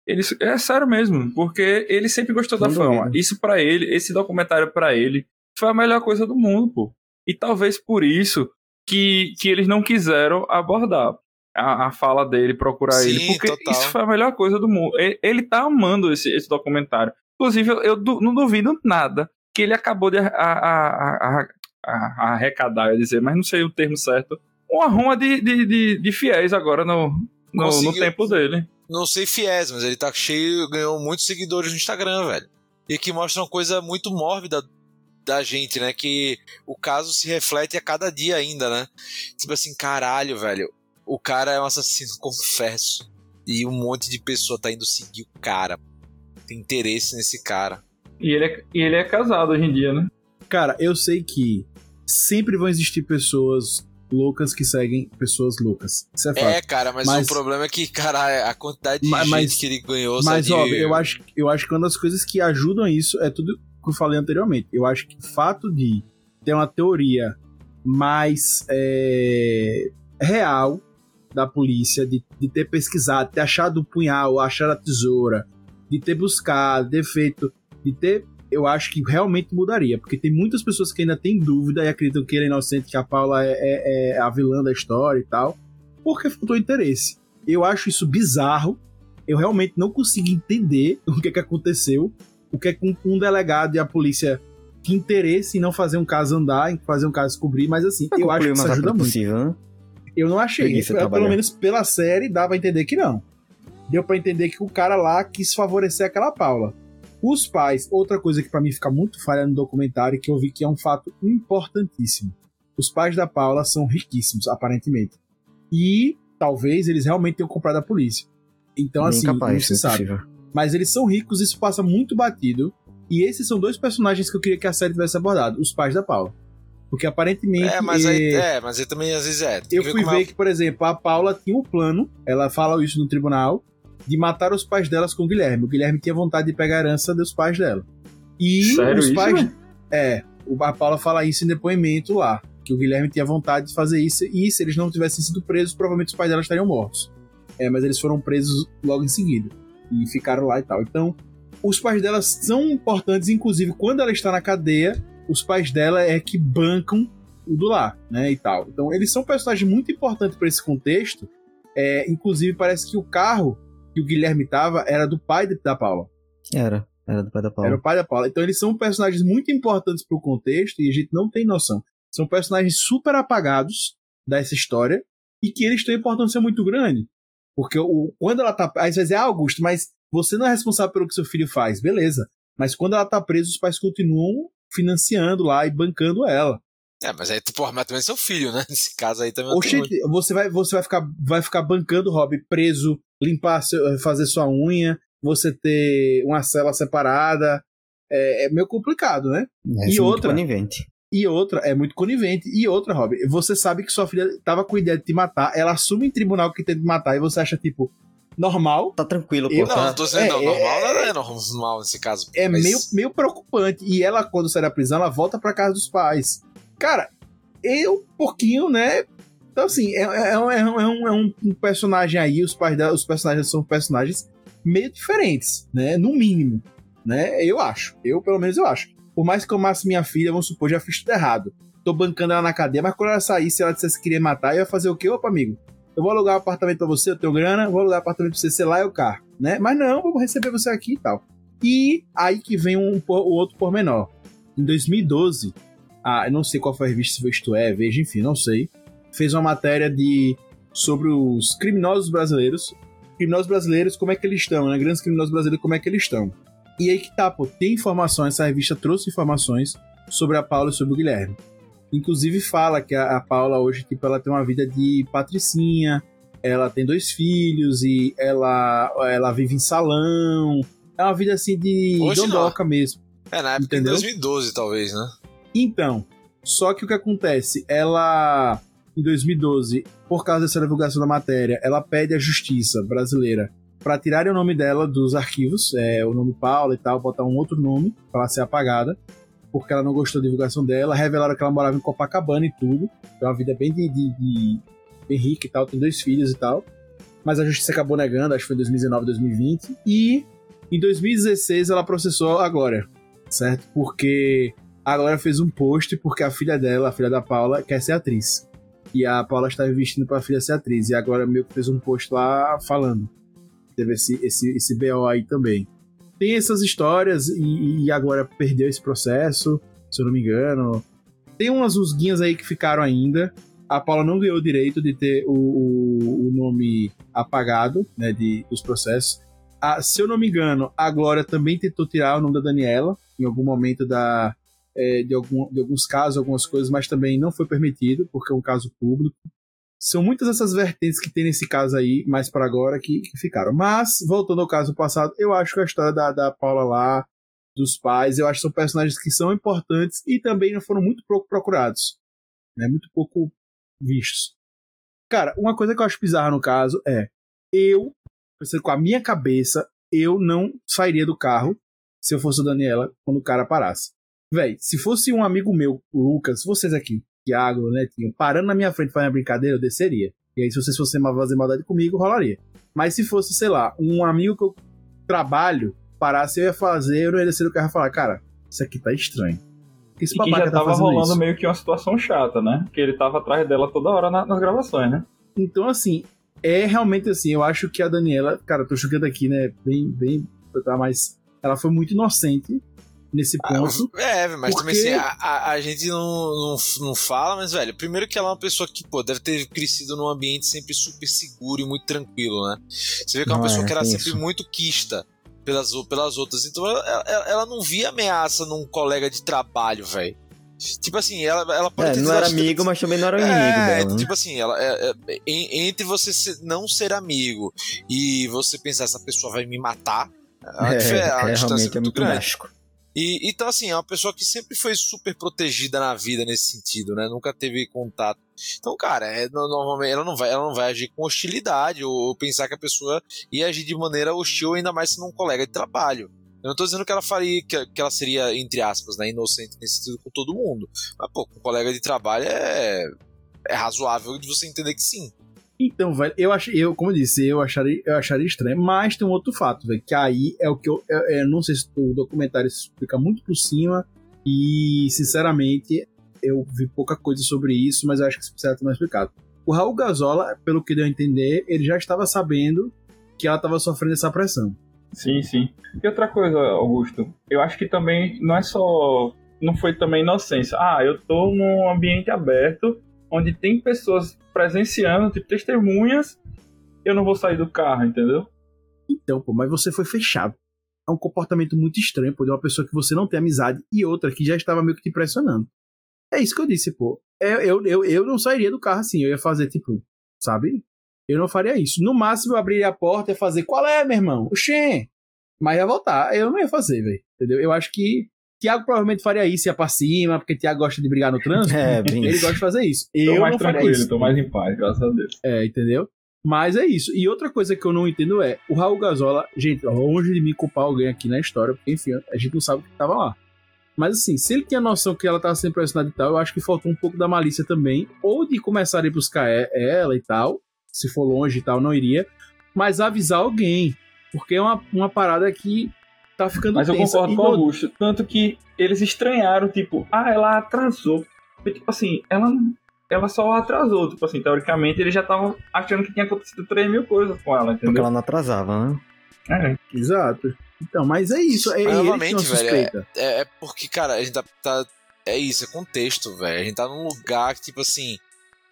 Ele, é sério mesmo, porque ele sempre gostou da Sem fama. Isso pra ele, esse documentário pra ele, foi a melhor coisa do mundo, pô. E talvez por isso que, que eles não quiseram abordar a, a fala dele, procurar Sim, ele. Porque total. isso foi a melhor coisa do mundo. Ele, ele tá amando esse, esse documentário. Inclusive, eu, eu du- não duvido nada que ele acabou de a- a- a- arrecadar, eu ia dizer, mas não sei o termo certo. Uma ruma de, de, de, de fiéis agora no, no, no tempo dele. Não sei fiéis, mas ele tá cheio, ganhou muitos seguidores no Instagram, velho. E que mostra uma coisa muito mórbida da gente, né? Que o caso se reflete a cada dia ainda, né? Tipo assim, caralho, velho. O cara é um assassino, confesso. E um monte de pessoa tá indo seguir o cara. Tem interesse nesse cara. E ele, é, e ele é casado hoje em dia, né? Cara, eu sei que sempre vão existir pessoas loucas que seguem pessoas loucas. Isso é fato. É, cara, mas, Mas- o problema é que, cara, a quantidade de Ma- gente mas- que ele ganhou. Mas, sabe, óbvio, eu acho, eu acho que uma das coisas que ajudam a isso é tudo que eu falei anteriormente. Eu acho que o fato de ter uma teoria mais é, real da polícia, de, de ter pesquisado, ter achado o punhal, achado a tesoura, de ter buscado, ter feito, de ter. Eu acho que realmente mudaria, porque tem muitas pessoas que ainda têm dúvida e acreditam que ele é inocente, que a Paula é, é- é a vilã da história e tal, porque faltou interesse. Eu acho isso bizarro, eu realmente não consigo entender o que, que aconteceu, o que é que um, um delegado e a polícia tinha interesse em não fazer um caso andar, em fazer um caso descobrir, mas assim, Pra eu acho que isso ajuda muito. possível, né? Eu não achei, Preguiça pelo, trabalhar. menos pela série dava a entender que não. Deu pra entender que o cara lá quis favorecer aquela Paula. Os pais, outra coisa que pra mim fica muito falha no documentário, que eu vi que é um fato importantíssimo. Os pais da Paula são riquíssimos, aparentemente. E talvez eles realmente tenham comprado a polícia. Então, Bem assim, não capaz, se é sabe. possível. Mas eles são ricos, isso passa muito batido. E esses são dois personagens que eu queria que a série tivesse abordado: os pais da Paula. Porque aparentemente. É, mas aí, é, mas aí também às vezes é. Tem eu fui é- ver que, por exemplo, a Paula tinha um plano, ela fala isso no tribunal, de matar os pais delas com o Guilherme. O Guilherme tinha vontade de pegar a herança dos pais dela. E Sério os isso, pais. né? É, o- a Paula fala isso em depoimento lá. Que o Guilherme tinha vontade de fazer isso, e se eles não tivessem sido presos, provavelmente os pais dela estariam mortos. É, mas eles foram presos logo em seguida. E ficaram lá e tal. Então, os pais dela são importantes, inclusive quando ela está na cadeia, os pais dela é que bancam o do lar, né, e tal. Então, eles são personagens muito importantes para esse contexto. É, inclusive, parece que o carro que o Guilherme tava era do pai da Paula. Era. Era do pai da Paula. Era o pai da Paula. Então, eles são personagens muito importantes pro contexto e a gente não tem noção. São personagens super apagados dessa história e que eles têm importância muito grande. Porque o, quando ela tá. Aí você vai dizer, ah, Augusto, mas você não é responsável pelo que seu filho faz. Beleza. Mas quando ela tá presa, os pais continuam financiando lá e bancando ela. É, mas aí, porra, mas também é seu filho, né? Nesse caso aí também não tem Oxente, você vai, você vai ficar, vai ficar bancando o Rob preso, limpar, seu- fazer sua unha, você ter uma cela separada. É, é meio complicado, né? É, e é muito outra, conivente. e outra, é muito conivente. E outra, Rob, você sabe que sua filha tava com a ideia de te matar, ela assume em tribunal que tenta te matar e você acha, tipo, normal. Tá tranquilo, pô. Eu- Não, tá- não tô dizendo, É, não, é, normal não é normal nesse caso. É mas- meio, meio preocupante. E ela, quando sai da prisão, ela volta pra casa dos pais. Cara, eu, um pouquinho, né? Então, assim, é, é, é um, é um- é um- um personagem aí, os pais dela, os personagens são personagens meio diferentes, né? No mínimo, né? Eu acho. Eu, pelo menos, eu acho. Por mais que eu amasse minha filha, vamos supor, já fiz tudo errado. Tô bancando ela na cadeia, mas quando ela sair, se ela dissesse que queria matar, eu ia fazer o quê? Opa, amigo, eu vou alugar um apartamento pra você, eu tenho grana, vou alugar um apartamento pra você, sei lá, é o carro, né? Mas não, vamos receber você aqui e tal. E aí que vem um, o outro pormenor. Em 2012, ah, eu não sei qual foi a revista, se Isto É, Veja, enfim, não sei. Fez uma matéria de sobre os criminosos brasileiros. Criminosos brasileiros, como é que eles estão, né? Grandes criminosos brasileiros, como é que eles estão. E aí que tá, pô, tem informações, essa revista trouxe informações sobre a Paula e sobre o Guilherme. Inclusive fala que a, a Paula hoje, tipo, ela tem uma vida de patricinha, ela tem dois filhos e ela, ela vive em salão. É uma vida assim de Hoje não. dondoca mesmo. É, na época Entendeu? de 2012, talvez, né? Então, só que o que acontece? Ela, em 2012, por causa dessa divulgação da matéria, ela pede à justiça brasileira para tirarem o nome dela dos arquivos, é, o nome Paula e tal, botar um outro nome para ela ser apagada, porque ela não gostou da divulgação dela. Revelaram que ela morava em Copacabana e tudo, tem uma vida bem de, de- de- bem rica e tal, tem dois filhos e tal. mas a justiça acabou negando, acho que foi em 2019, 2020. E em 2016 ela processou a Glória, certo? Porque a Glória fez um post porque a filha dela, a filha da Paula, quer ser atriz. E a Paula estava investindo para a filha ser atriz. E a Glória meio que fez um post lá falando. Teve esse, esse, esse BO aí também. Tem essas histórias e, e a Glória perdeu esse processo, se eu não me engano. Tem umas rusguinhas aí que ficaram ainda. A Paula não ganhou o direito de ter o, o, o nome apagado né, de, dos processos. A, se eu não me engano, a Glória também tentou tirar o nome da Daniela em algum momento da, é, de, algum, de alguns casos, algumas coisas, mas também não foi permitido, porque é um caso público. São muitas essas vertentes que tem nesse caso aí, mais para agora, que, que, ficaram. Mas, voltando ao caso passado, eu acho que a história da, da Paula lá, dos pais, eu acho que são personagens que são importantes e também não foram muito pouco procurados. Né? Muito pouco vistos. Cara, uma coisa que eu acho bizarra no caso é eu, pensando com a minha cabeça, eu não sairia do carro se eu fosse a Daniela quando o cara parasse. Véi, se fosse um amigo meu, o Lucas, vocês aqui, Thiago, Netinho, parando na minha frente fazendo brincadeira, eu desceria. E aí, se vocês fossem fazer maldade comigo, rolaria. Mas se fosse, sei lá, um amigo que eu trabalho, parasse, eu ia fazer, eu não ia descer do carro e falar, cara, isso aqui tá estranho. Que esse e que já tá tava rolando isso? meio que uma situação chata, né? Que ele tava atrás dela toda hora na, nas gravações, né? Então, assim, é realmente assim, eu acho que a Daniela, cara, tô chocando aqui, né? Bem, bem, tá, mas ela foi muito inocente nesse ah, ponto. Ah, é, mas porque... também assim, a, a, a, gente não, não, não fala, mas, velho, primeiro que ela é uma pessoa que, pô, deve ter crescido num ambiente sempre super seguro e muito tranquilo, né? Você vê que é uma não pessoa é, que era sempre isso. muito quista pelas, pelas outras. Então ela, ela, ela não via ameaça num colega de trabalho, velho. Tipo assim, ela, ela pode é, ter não era amigo, mas também não era inimigo é, dela. Tipo assim, ela, é, é, entre você ser, não ser amigo e você pensar essa pessoa vai me matar, a, é, a, distância é muito, muito grande. Drástico. E, então, assim, é uma pessoa que sempre foi super protegida na vida nesse sentido, né? Nunca teve contato. Então, cara, é, normalmente ela não, vai, ela não vai agir com hostilidade ou, ou, pensar que a pessoa ia agir de maneira hostil, ainda mais sendo um colega de trabalho. Eu não tô dizendo que ela faria, que, que ela seria, entre aspas, né, inocente nesse sentido com todo mundo. Mas, pô, com um colega de trabalho é, é razoável de você entender que sim. Então, velho, eu achei, eu, como eu disse, eu acharia, eu acharia estranho, mas tem um outro fato, velho, que aí é o que eu, eu, eu, não sei se o documentário explica muito por cima e, sinceramente, eu vi pouca coisa sobre isso, mas eu acho que isso precisa ter mais explicado. O Raul Gazola, pelo que deu a entender, ele já estava sabendo que ela estava sofrendo essa pressão. Sim, sim. E outra coisa, Augusto, eu acho que também não é só. Não foi também inocência. Ah, eu tô num ambiente aberto onde tem pessoas presenciando, tipo, testemunhas, eu não vou sair do carro, entendeu? Então, pô, mas você foi fechado. É um comportamento muito estranho, pô, de uma pessoa que você não tem amizade e outra que já estava meio que te pressionando. É isso que eu disse, pô. Eu, é, eu, eu, eu não sairia do carro assim, eu ia fazer, tipo, sabe? Eu não faria isso. No máximo, eu abriria a porta e fazer, qual é, meu irmão? Oxê! Mas ia voltar. Eu não ia fazer, velho. Entendeu? Eu acho que Tiago provavelmente faria isso, ia pra cima, porque Tiago gosta de brigar no trânsito. É, bem Ele gosta de fazer isso. Tô eu mais não tranquilo, isso. tô mais em paz, graças a Deus. É, entendeu? Mas é isso. E outra coisa que eu não entendo é, o Raul Gazola, gente, longe de me culpar alguém aqui na história, porque enfim, a gente não sabe o que tava lá. Mas assim, se ele tinha noção que ela tava sendo pressionada e tal, eu acho que faltou um pouco da malícia também, ou de começar a ir buscar ela e tal, se for longe e tal, não iria, mas avisar alguém, porque é uma, uma parada que tá ficando Mas tensa. eu concordo e com o Augusto. Tanto que eles estranharam, tipo, ah, ela atrasou. E, tipo assim, ela, ela só atrasou. Tipo assim, teoricamente eles já estavam achando que tinha acontecido 3 mil coisas com ela, entendeu? Porque ela não atrasava, né? É. Exato. Então, mas é isso. É, mas, novamente, velho, é, é, porque, cara, a gente tá, tá, É isso, é contexto, velho. A gente tá num lugar que, tipo assim.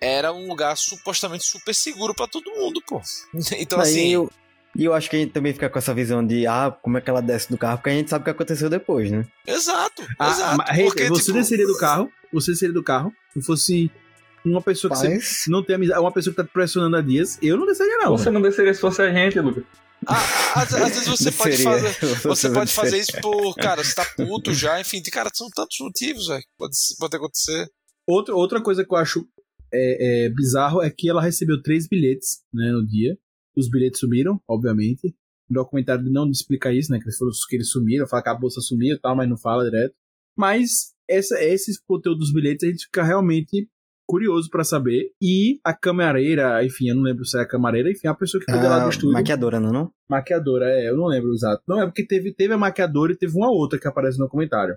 Era um lugar supostamente super seguro para todo mundo, pô. Então, Aí assim. Eu, e eu acho que a gente também fica com essa visão de, ah, como é que ela desce do carro, porque a gente sabe o que aconteceu depois, né? Exato, ah, exato. Mas, porque, você tipo... desceria do carro, você desceria do carro, se fosse uma pessoa que você não tem amizade, uma pessoa que tá pressionando há dias, eu não desceria não. Você não desceria se fosse a gente, Lucas. Ah, às, às, vezes você pode fazer, você pode fazer isso por, cara, você tá puto já, enfim, cara, são tantos motivos, velho, pode, pode acontecer. Outra, outra coisa que eu acho é, é, bizarro é que ela recebeu três bilhetes, né, no dia, os bilhetes sumiram, obviamente. O documentário não explica isso, né? Que eles, foram, que eles sumiram, fala que a bolsa sumiu e tal, mas não fala direto. Mas essa, esse conteúdo dos bilhetes a gente fica realmente curioso pra saber. E a camareira, enfim, eu não lembro se é a camareira, enfim, a pessoa que cuida lá do Ah, estúdio. maquiadora, não, não? Maquiadora, é, eu não lembro exato. Não, é porque teve, teve a maquiadora e teve uma outra que aparece no comentário.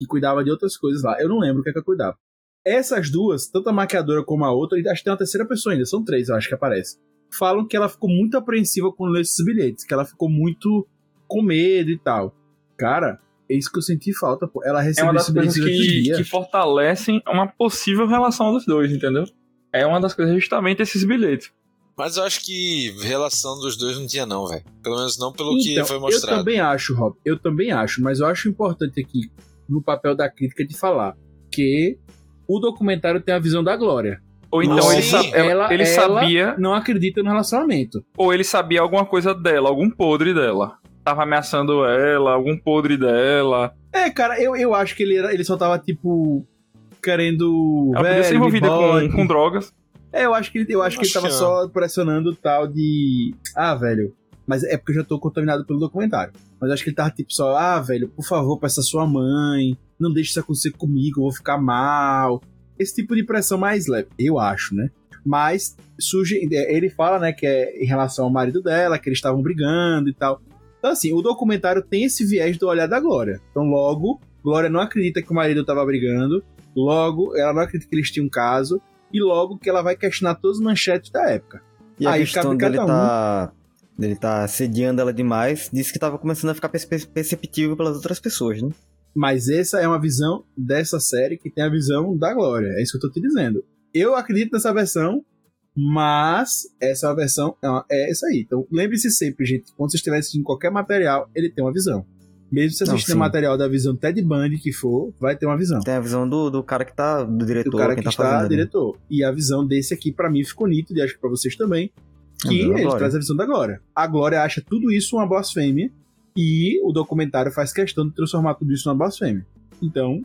Que cuidava de outras coisas lá. Eu não lembro o que é que eu cuidava. Essas duas, tanto a maquiadora como a outra, e acho que tem uma terceira pessoa ainda, são três, eu acho que aparece. Falam que ela ficou muito apreensiva quando leu esses bilhetes, que ela ficou muito com medo e tal. Cara, é isso que eu senti falta, pô. Ela É recebeu uma das coisas durante o que, que fortalecem uma possível relação dos dois, entendeu? É uma das coisas justamente esses bilhetes. Mas eu acho que relação dos dois não tinha, não, velho. Pelo menos não pelo que Então, foi Eu mostrado. também acho, Rob. Eu também acho, mas eu acho importante aqui, no papel da crítica, de falar que o documentário tem a visão da Glória. Ou então Sim. ele, sa- ela- ele ela sabia, Não acredita no relacionamento. ou ele sabia alguma coisa dela, algum podre dela. Tava ameaçando ela, algum podre dela. É, cara, eu, eu acho que ele, era, ele só tava, tipo, querendo. Ela podia ser velho, envolvida com, com drogas. É, eu acho que, ele- eu acho que ele tava só pressionando o tal de. Ah, velho. Mas é porque eu já tô contaminado pelo documentário. Mas eu acho que ele tava tipo só, ah, velho, por favor, peça sua mãe. Não deixe isso acontecer comigo, eu vou ficar mal. Esse tipo de pressão mais leve, eu acho, né? Mas surge. Ele fala, né, que é em relação ao marido dela, que eles estavam brigando e tal. Então, assim, o documentário tem esse viés do olhar da Glória. Então, logo, Glória não acredita que o marido tava brigando. Logo, ela não acredita que eles tinham um caso. E logo que ela vai questionar todas as manchetes da época. E a Aí questão cabe dele um. tá. Dele tá sediando ela demais, disse que tava começando a ficar perce- perceptível pelas outras pessoas, né? Mas essa é uma visão dessa série que tem a visão da Glória. É isso que eu tô te dizendo. Eu acredito nessa versão, mas essa versão. É, uma- é essa aí. Então lembre-se sempre, gente, quando você estiver assistindo qualquer material, ele tem uma visão. Mesmo se Não, assistindo sim. material da visão Ted Bundy que for, vai ter uma visão. Tem a visão do, do cara que tá. Do diretor, Do cara que tá está fazendo. diretor. E a visão desse aqui, pra mim, ficou nítido, e acho que pra vocês também. Que ele traz a visão da Glória. A Glória acha tudo isso uma blasfêmia. E o documentário faz questão de transformar tudo isso numa blasfêmia. Então,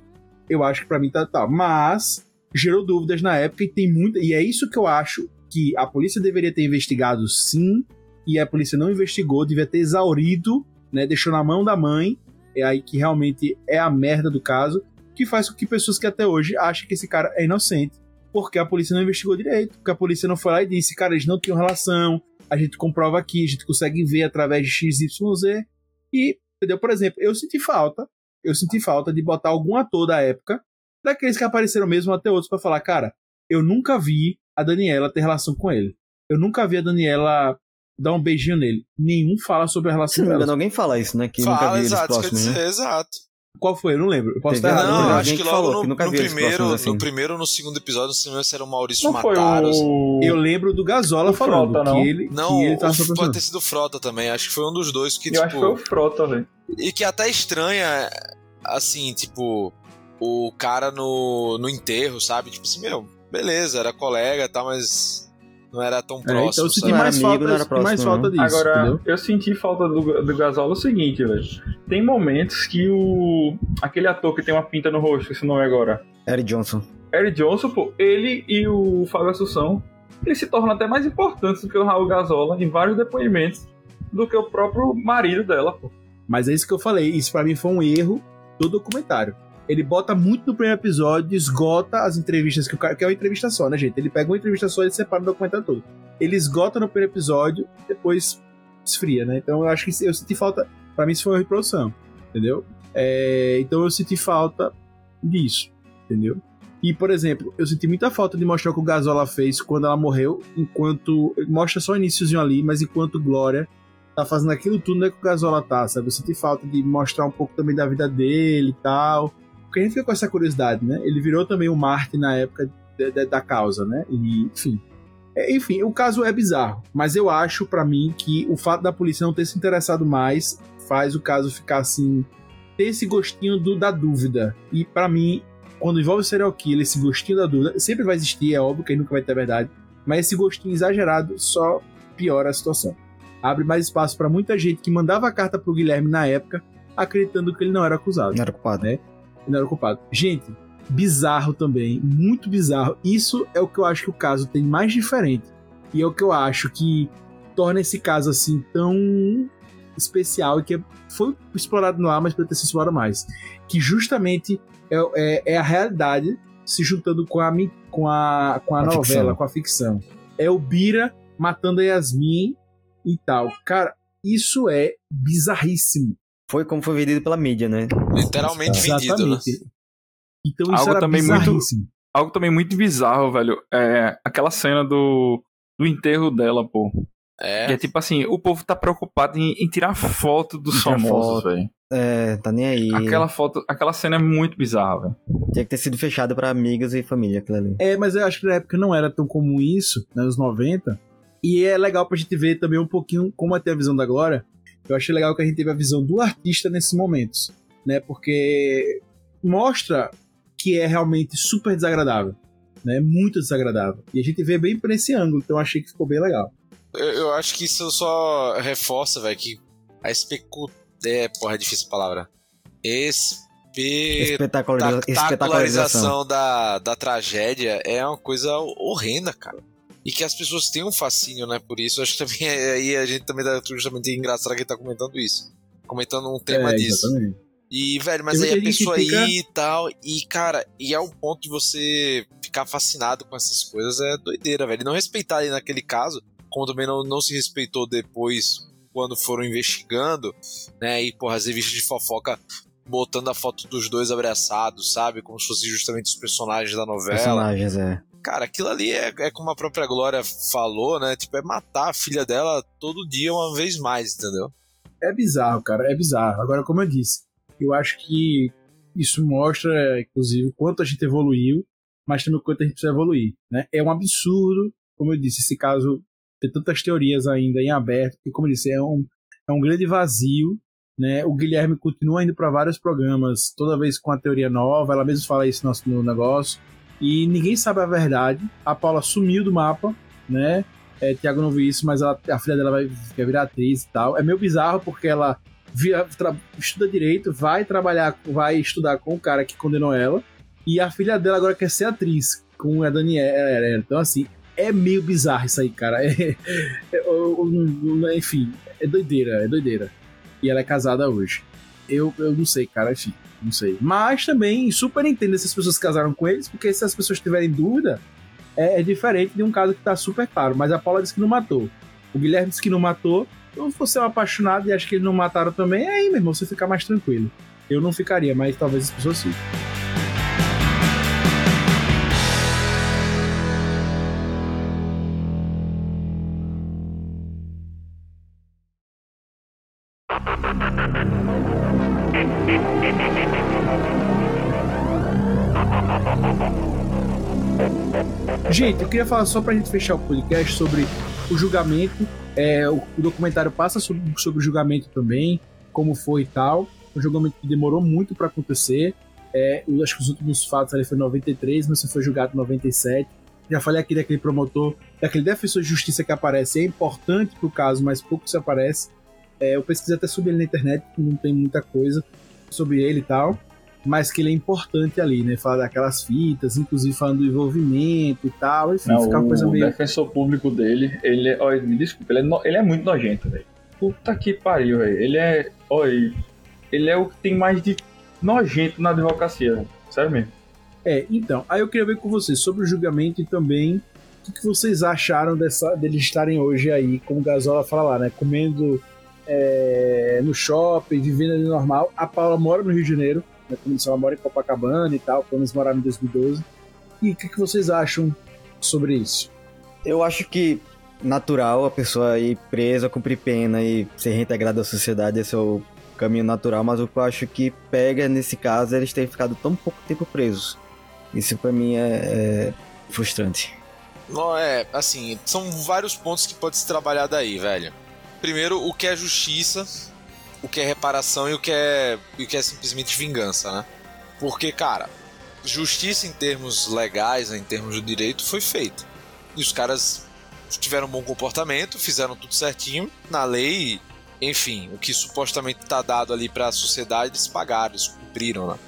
eu acho que pra mim tá tal. Mas gerou dúvidas na época e tem muita. E é isso que eu acho que a polícia deveria ter investigado sim. E a polícia não investigou, devia ter exaurido, né? Deixou na mão da mãe. É aí que realmente é a merda do caso. Que faz com que pessoas que até hoje acham que esse cara é inocente. Porque a polícia não investigou direito. Porque a polícia não foi lá e disse, cara, eles não tinham relação. A gente comprova aqui, a gente consegue ver através de XYZ. E, entendeu? Por exemplo, eu senti falta, eu senti falta de botar algum ator da época, daqueles que apareceram mesmo até outros, pra falar, cara, eu nunca vi a Daniela ter relação com ele. Eu nunca vi a Daniela dar um beijinho nele. Nenhum fala sobre a Se relação não me engano, alguém fala isso, né? Que nunca Fala, viu eles exato, quer próximos, dizer, né? exato. Qual foi? Eu não lembro. Eu posso estar errado. Não, né? acho que que falou logo que no, nunca no primeiro, assim. no primeiro ou no segundo episódio, não sei mesmo se era o Maurício Não foi Mataros. o. Eu lembro do Gasola O falando Frota, não. que ele, Não, que ele tava o- pode ter sido o Frota também. Acho que foi um dos dois que, Eu tipo. acho que foi o Frota, velho. E que até estranha, assim, tipo, o cara no, no enterro, sabe? Tipo assim, meu, beleza, era colega e tal, mas não era tão É, próximo. então eu senti sabe? Não mais amigo, falta, não senti mais próximo, falta disso, Agora, entendeu? eu senti falta do, do Gasol o seguinte, velho. Tem momentos que o. aquele ator que tem uma pinta no rosto, esse nome agora. Eric Johnson. Eric Johnson, pô, ele e o Fábio Assunção, eles se tornam até mais importantes do que o Raul Gazola em vários depoimentos do que o próprio marido dela, pô. Mas é isso que eu falei. Isso pra mim foi um erro do documentário. Ele bota muito no primeiro episódio, esgota as entrevistas que o cara. Que é uma entrevista só, né, gente? Ele pega uma entrevista só e separa o documentário todo. Ele esgota no primeiro episódio, depois esfria, né? Então eu acho que eu senti falta. Pra mim, isso foi uma reprodução, entendeu? É, então eu senti falta disso, entendeu? E, por exemplo, eu senti muita falta de mostrar o que o Gasola fez quando ela morreu, enquanto. Mostra só o iníciozinho ali, mas enquanto Glória tá fazendo aquilo tudo, né, que o Gasola tá, sabe? Eu senti falta de mostrar um pouco também da vida dele e tal. Porque a gente fica com essa curiosidade, né? Ele virou também o Martin na época de- de- da causa, né? E, enfim. É, enfim, o caso é bizarro, mas eu acho pra mim que o fato da polícia não ter se interessado mais faz o caso ficar assim, ter esse gostinho do, da dúvida. E pra mim, quando envolve serial killer, esse gostinho da dúvida sempre vai existir, é óbvio que aí nunca vai ter a verdade, mas esse gostinho exagerado só piora a situação. Abre mais espaço pra muita gente que mandava a carta pro Guilherme na época, acreditando que ele não era acusado Não era culpado. né? Ele não era culpado. Gente, bizarro também, muito bizarro. Isso é o que eu acho que o caso tem mais diferente. E é o que eu acho que torna esse caso assim tão especial e que foi explorado no ar, mas poderia ter sido explorado mais. Que justamente é, é- é a realidade se juntando com a, com a, com a, A novela, ficção. com a ficção. É o Bira matando a Yasmin e tal. Cara, isso é bizarríssimo. Foi como foi vendido pela mídia, né? Literalmente vendido, né? Então isso Algo era também muito-. Algo também muito bizarro, velho. É aquela cena do, do enterro dela, pô. É. Que é tipo assim, o povo tá preocupado em, em tirar foto dos tirar famosos, velho. É, tá nem aí. Aquela foto, aquela cena é muito bizarra, velho. Tinha que ter sido fechado pra amigos e família, aquilo ali. É, mas eu acho que na época não era tão comum isso, nos anos 90. E é legal pra gente ver também um pouquinho como até a visão da Glória. Eu achei legal que a gente teve a visão do artista nesses momentos, né? Porque mostra que é realmente super desagradável, né? Muito desagradável. E a gente vê bem por esse ângulo, então eu achei que ficou bem legal. Eu, eu acho que isso só reforça, velho, que a especu... É, porra, é difícil a palavra. Espe... Espetaculariza- espetacularização da, da tragédia é uma coisa horrenda, cara. E que as pessoas têm um fascínio, né, por isso. Acho que também é- aí a gente também dá justamente engraçado que ele tá comentando isso. Comentando um tema É, disso. exatamente. E, velho, mas aí a pessoa fica- aí e tal. E, cara, e é um ponto de você ficar fascinado com essas coisas é doideira, velho. E não respeitar ali naquele caso, como também não, não se respeitou depois, quando foram investigando, né? E, porra, as revistas de fofoca botando a foto dos dois abraçados, sabe? Como se fossem justamente os personagens da novela. Personagens, é. Cara, aquilo ali é, é como a própria Glória falou, né? Tipo, é matar a filha dela todo dia uma vez mais, entendeu? É bizarro, cara, é bizarro. Agora, como eu disse, eu acho que isso mostra, inclusive, o quanto a gente evoluiu, mas também o quanto a gente precisa evoluir, né? É um absurdo, como eu disse, esse caso ter tantas teorias ainda em aberto, que, como eu disse, é um, é um grande vazio, né? O Guilherme continua indo para vários programas, toda vez com a teoria nova, ela mesma fala isso no, no negócio, e ninguém sabe a verdade. A Paula sumiu do mapa, né? É, Tiago não viu isso, mas ela- a filha dela vai, vai virar atriz e tal. É meio bizarro porque ela via- tra- estuda direito, vai trabalhar, vai estudar com o cara que condenou ela, e a filha dela agora quer ser atriz com a Daniela. Então, assim, é meio bizarro isso aí, cara. É- é- enfim, é doideira, é doideira. E ela é casada hoje. Eu, eu não sei, cara, enfim, não sei. Mas também super entendo essas pessoas que casaram com eles, porque se as pessoas tiverem dúvida, é, é diferente de um caso que tá super claro. Mas a Paula disse que não matou. O Guilherme disse que não matou. Então, se você é um apaixonado e acha que eles não mataram também, aí, meu irmão, você fica mais tranquilo. Eu não ficaria, mas talvez as pessoas sim. Queria falar só pra gente fechar o podcast sobre o julgamento. É, o, o documentário passa sobre, sobre o julgamento também, como foi e tal. Um julgamento que demorou muito pra acontecer. É, eu acho que os últimos fatos ali foi em 93, mas foi julgado em 97. Já falei aqui daquele promotor, daquele defensor de justiça que aparece. É importante pro caso, mas pouco se aparece. É, eu pesquisei até sobre ele na internet, não tem muita coisa sobre ele e tal mas que ele é importante ali, né? Falar daquelas fitas, inclusive falando do envolvimento e tal, enfim, Não, fica uma coisa o meio. defensor público dele, ele é. Olha, me desculpa, ele é, no- ele é muito nojento, velho. Puta que pariu, velho. Ele é. Olha, ele é o que tem mais de nojento na advocacia, velho. Sério mesmo. É, então, aí eu queria ver com vocês sobre o julgamento e também o que, que vocês acharam dessa, deles estarem hoje aí, como o Gasola fala lá, né? Comendo é, no shopping, vivendo ali normal. A Paula mora no Rio de Janeiro, né? Como disse, ela mora em Copacabana e tal, pelo menos morava em 2012. E o que, que vocês acham sobre isso? Eu acho que natural a pessoa ir presa, cumprir pena e ser reintegrada à sociedade, esse é o caminho natural, mas o que eu acho que pega nesse caso é eles terem ficado tão pouco tempo presos. Isso pra mim é, é frustrante. Não, é, assim, são vários pontos que pode se trabalhar daí, velho. Primeiro, o que é justiça, o que é reparação e o que é, o que é simplesmente vingança, né? Porque, cara, justiça em termos legais, né, em termos de direito, foi feita. E os caras tiveram um bom comportamento, fizeram tudo certinho, na lei, enfim, o que supostamente tá dado ali pra sociedade, eles pagaram, eles cumpriram, né?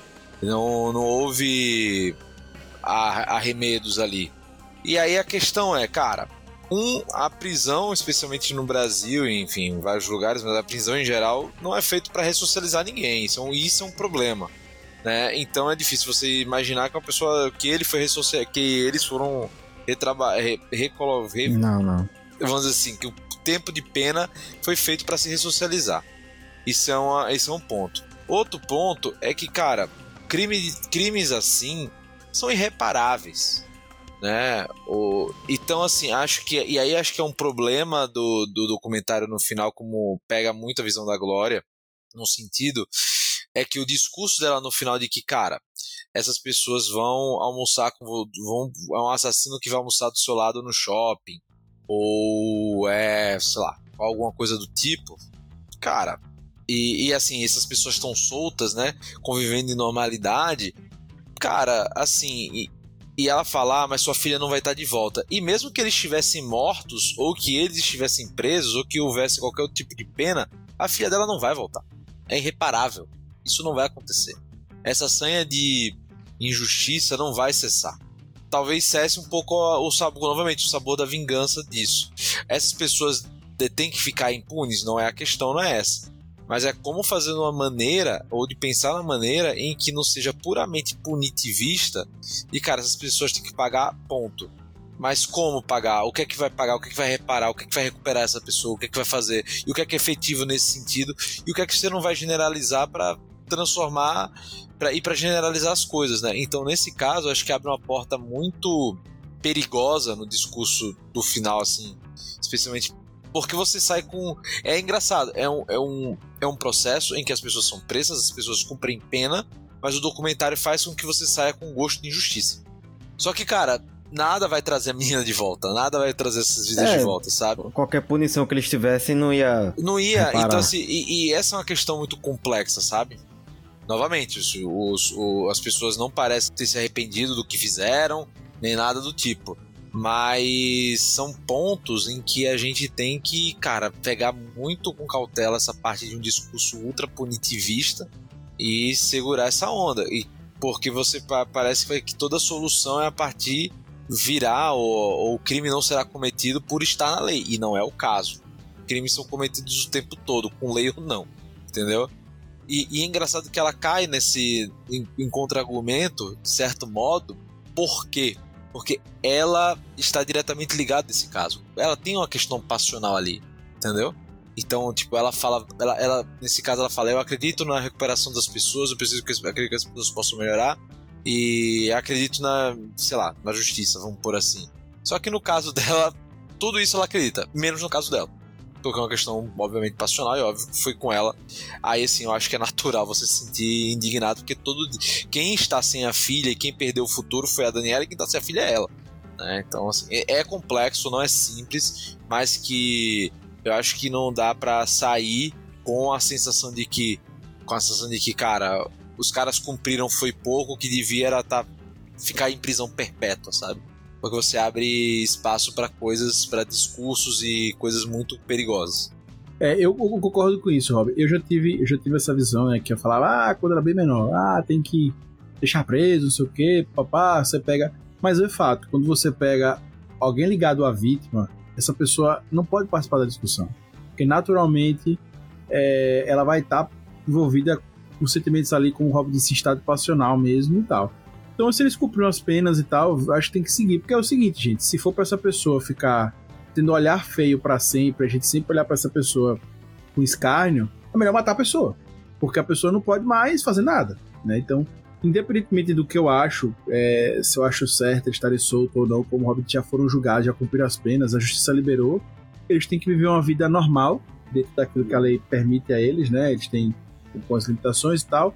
Não, não houve a- arremedos ali. E aí a questão é, cara, um, a prisão, especialmente no Brasil, e, enfim, em vários lugares, mas a prisão em geral não é feito para ressocializar ninguém. Isso é um, isso é um problema. Né? Então é difícil você imaginar que uma pessoa que ele foi ressocial, que eles foram retraba, re, recolo, re, Não, não. vamos dizer assim, que o tempo de pena foi feito para se ressocializar. Isso é, uma, isso é um ponto. Outro ponto é que, cara, crime, crimes assim são irreparáveis. Né? O, então, assim, acho que. E aí acho que é um problema do, do documentário no final, como pega muito a visão da Glória, no sentido, é que o discurso dela no final de que, cara, essas pessoas vão almoçar com. Vão, é um assassino que vai almoçar do seu lado no shopping. Ou é, sei lá, alguma coisa do tipo. Cara, e, e assim, essas pessoas estão soltas, né? Convivendo em normalidade. Cara, assim. E, ela fala, ah, mas sua filha não vai estar de volta. E mesmo que eles estivessem mortos, ou que eles estivessem presos, ou que houvesse qualquer tipo de pena, a filha dela não vai voltar. É irreparável. Isso não vai acontecer. Essa sanha de injustiça não vai cessar. Talvez cesse um pouco o sabor, novamente, o sabor da vingança disso. Essas pessoas têm que ficar impunes, não é a questão, não é essa mas é como fazer uma maneira, ou de pensar na maneira em que não seja puramente punitivista e, cara, essas pessoas têm que pagar, ponto. Mas como pagar? O que é que vai pagar? O que é que vai reparar? O que é que vai recuperar essa pessoa? O que é que vai fazer? E o que é que é efetivo nesse sentido? E o que é que você não vai generalizar para transformar para ir para generalizar as coisas, né? Então, nesse caso, acho que abre uma porta muito perigosa no discurso do final, assim, especialmente porque você sai com. É engraçado, é um, é, um, é um processo em que as pessoas são presas, as pessoas cumprem pena, mas o documentário faz com que você saia com gosto de injustiça. Só que, cara, nada vai trazer a menina de volta, nada vai trazer essas vidas é, de volta, sabe? Qualquer punição que eles tivessem não ia. Não ia, reparar. então assim, e, e, essa é uma questão muito complexa, sabe? Novamente, os, os, os, as pessoas não parecem ter se arrependido do que fizeram, nem nada do tipo. Mas são pontos em que a gente tem que, cara, pegar muito com cautela essa parte de um discurso ultra punitivista e segurar essa onda. E porque você parece que toda solução é a partir virar ou, ou o crime não será cometido por estar na lei. E não é o caso. Crimes são cometidos o tempo todo, com lei ou não. Entendeu? E, e é engraçado que ela cai nesse em, em contra-argumento, de certo modo, por quê? Porque ela está diretamente ligada nesse caso. Ela tem uma questão passional ali, entendeu? Então, tipo, ela fala, ela, ela, nesse caso ela fala, eu acredito na recuperação das pessoas, eu preciso que acredito que as pessoas possam melhorar e acredito na, sei lá, na justiça, vamos por assim. Só que no caso dela, tudo isso ela acredita, menos no caso dela porque é uma questão, obviamente, passional, e óbvio que foi com ela. Aí, assim, eu acho que é natural você se sentir indignado, porque todo quem está sem a filha e quem perdeu o futuro foi a Daniela, e quem está sem a filha é ela. Né? Então, assim, é, é complexo, não é simples, mas que eu acho que não dá para sair com a sensação de que, com a sensação de que, cara, os caras cumpriram foi pouco, que devia era tá, ficar em prisão perpétua, sabe? Porque você abre espaço para coisas, para discursos e coisas muito perigosas. É, eu, eu, concordo com isso, Rob. Eu já tive, eu já tive essa visão, né, que eu falava, ah, quando era bem menor, ah, tem que deixar preso, não sei o quê, papá, você pega. Mas é fato, quando você pega alguém ligado à vítima, essa pessoa não pode participar da discussão, porque naturalmente é, ela vai estar tá envolvida com sentimentos ali, com o Rob desse estado passional mesmo e tal. Então, se eles cumpriram as penas e tal, acho que tem que seguir. Porque é o seguinte, gente: se for para essa pessoa ficar tendo olhar feio para sempre, a gente sempre olhar para essa pessoa com escárnio, é melhor matar a pessoa. Porque a pessoa não pode mais fazer nada, né? Então, independentemente do que eu acho, é, se eu acho certo estarem soltos ou não, como o Hobbit já foram julgados, já cumpriram as penas, a justiça liberou, eles têm que viver uma vida normal, dentro daquilo que a lei permite a eles, né? Eles têm com as limitações e tal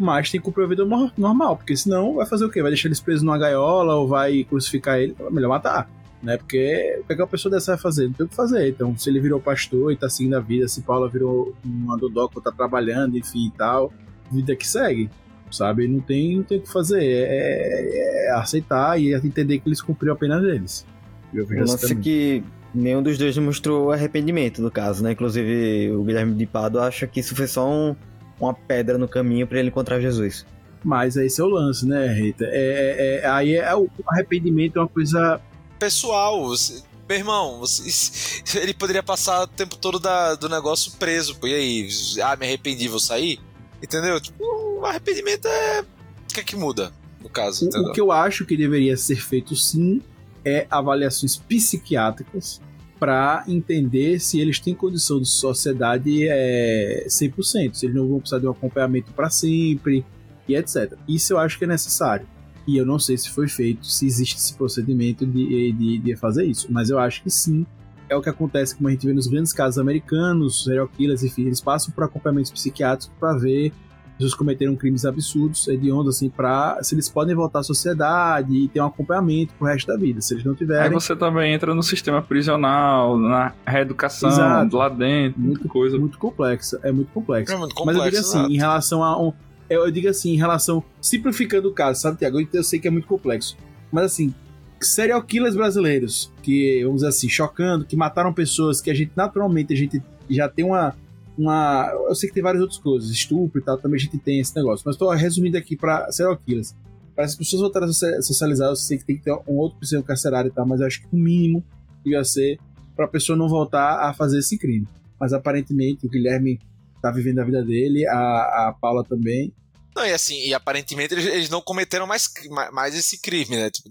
mas tem que cumprir a vida normal, porque senão vai fazer o quê? Vai deixar eles presos numa gaiola ou vai crucificar ele? É melhor matar, né? Porque o que uma pessoa dessa vai fazer? Não tem o que fazer. Então, se ele virou pastor e tá seguindo a vida, se Paula virou uma dodóco, tá trabalhando, enfim e tal, vida que segue, sabe? Não tem, não tem o que fazer. É, é, é aceitar e entender que eles cumpriram a pena deles. Eu vejo o lance que nenhum dos dois mostrou arrependimento no caso, né? Inclusive o Guilherme de Pado acha que isso foi só um uma pedra no caminho para ele encontrar Jesus. Mas esse é o lance, né, Rita? É, é, é, aí é, o arrependimento é uma coisa. Pessoal, você, meu irmão, você, ele poderia passar o tempo todo da, do negócio preso. E aí, ah, me arrependi, vou sair? Entendeu? Tipo, o arrependimento é. O que é que muda, no caso? O, o que eu acho que deveria ser feito sim é avaliações psiquiátricas para entender se eles têm condição de sociedade é, 100%, se eles não vão precisar de um acompanhamento para sempre e etc. Isso eu acho que é necessário. E eu não sei se foi feito, se existe esse procedimento de, de, de fazer isso, mas eu acho que sim. É o que acontece, como a gente vê nos grandes casos americanos, serial killers, enfim, eles passam por acompanhamentos psiquiátricos para ver pessoas cometeram crimes absurdos, hediondos, assim, pra se eles podem voltar à sociedade e ter um acompanhamento pro resto da vida. Se eles não tiverem. Aí você também entra no sistema prisional, na reeducação, Exato. lá dentro, muita coisa. Muito complexa, é muito complexo. É muito complexo Mas eu digo assim, exato. em relação a um. Eu digo assim, em relação. Simplificando o caso, sabe, Tiago? Eu sei que é muito complexo. Mas assim, serial killers brasileiros, que, vamos dizer assim, chocando, que mataram pessoas que a gente naturalmente a gente já tem uma uma. Eu sei que tem várias outras coisas, estupro e tal, também a gente tem esse negócio. Mas estou resumindo aqui para serial killers. Para as pessoas voltarem a socializar, eu sei que tem que ter um outro prisão carcerário e tal, mas eu acho que o mínimo devia ser para a pessoa não voltar a fazer esse crime. Mas aparentemente o Guilherme tá vivendo a vida dele, a, a Paula também. Não, e assim, e aparentemente eles, eles não cometeram mais, mais esse crime, né? Tipo,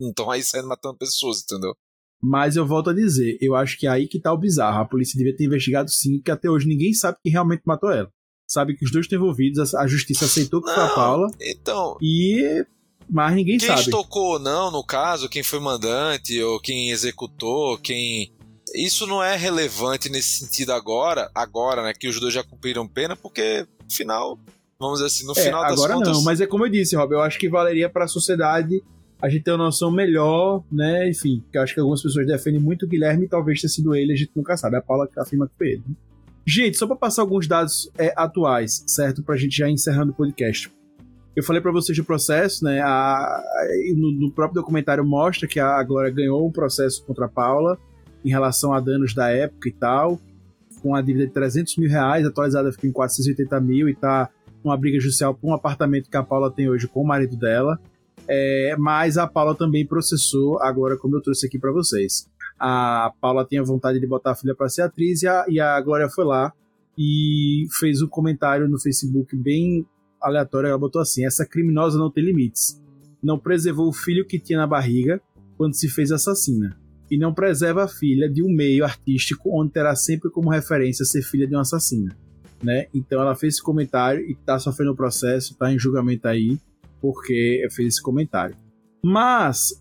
não estão aí saindo matando pessoas, entendeu? Mas eu volto a dizer, eu acho que é aí que tá o bizarro. A polícia devia ter investigado sim, porque até hoje ninguém sabe quem realmente matou ela. Sabe que os dois estão envolvidos, a justiça aceitou que não, foi a Paula. Então. E. Mas ninguém quem sabe. Quem estocou ou não, no caso, quem foi mandante, ou quem executou, quem. Isso não é relevante nesse sentido agora, agora, né? Que os dois já cumpriram pena, porque, no final, vamos dizer assim, no é, final das agora contas. não, mas é como eu disse, Rob, eu acho que valeria para a sociedade a gente tem uma noção melhor, né? Enfim, que eu acho que algumas pessoas defendem muito o Guilherme, talvez tenha sido ele, a gente nunca sabe. A Paula afirma que foi ele. Né? Gente, só para passar alguns dados é, atuais, certo? Pra gente já encerrando o podcast. Eu falei para vocês do processo, né? A, a, no, no, próprio documentário mostra que a Glória ganhou um processo contra a Paula em relação a danos da época e tal, com a dívida de 300 mil reais, atualizada ficou em 480 mil e tá uma briga judicial por um apartamento que a Paula tem hoje com o marido dela. É, mas a Paula também processou, agora como eu trouxe aqui para vocês. A Paula tinha vontade de botar a filha para ser atriz e a, e a Glória foi lá e fez um comentário no Facebook bem aleatório. Ela botou assim: Essa criminosa não tem limites. Não preservou o filho que tinha na barriga quando se fez assassina. E não preserva a filha de um meio artístico onde terá sempre como referência ser filha de um assassino. Né? Então ela fez esse comentário e está sofrendo o processo, está em julgamento aí porque eu fiz esse comentário. Mas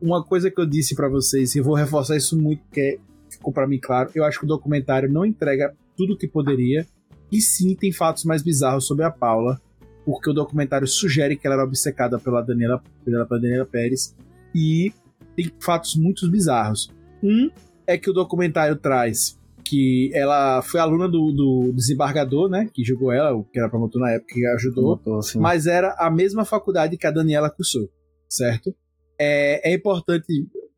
uma coisa que eu disse para vocês, e vou reforçar isso muito, porque ficou para mim claro, eu acho que o documentário não entrega tudo o que poderia, e sim tem fatos mais bizarros sobre a Paula, porque o documentário sugere que ela era obcecada pela Daniela, pela Daniela Pérez, e tem fatos muito bizarros. Um é que o documentário traz que ela foi aluna do, do desembargador, né? Que julgou ela, que era promotor na época, que ajudou. Promotor, mas era a mesma faculdade que a Daniela cursou, certo? É, é importante,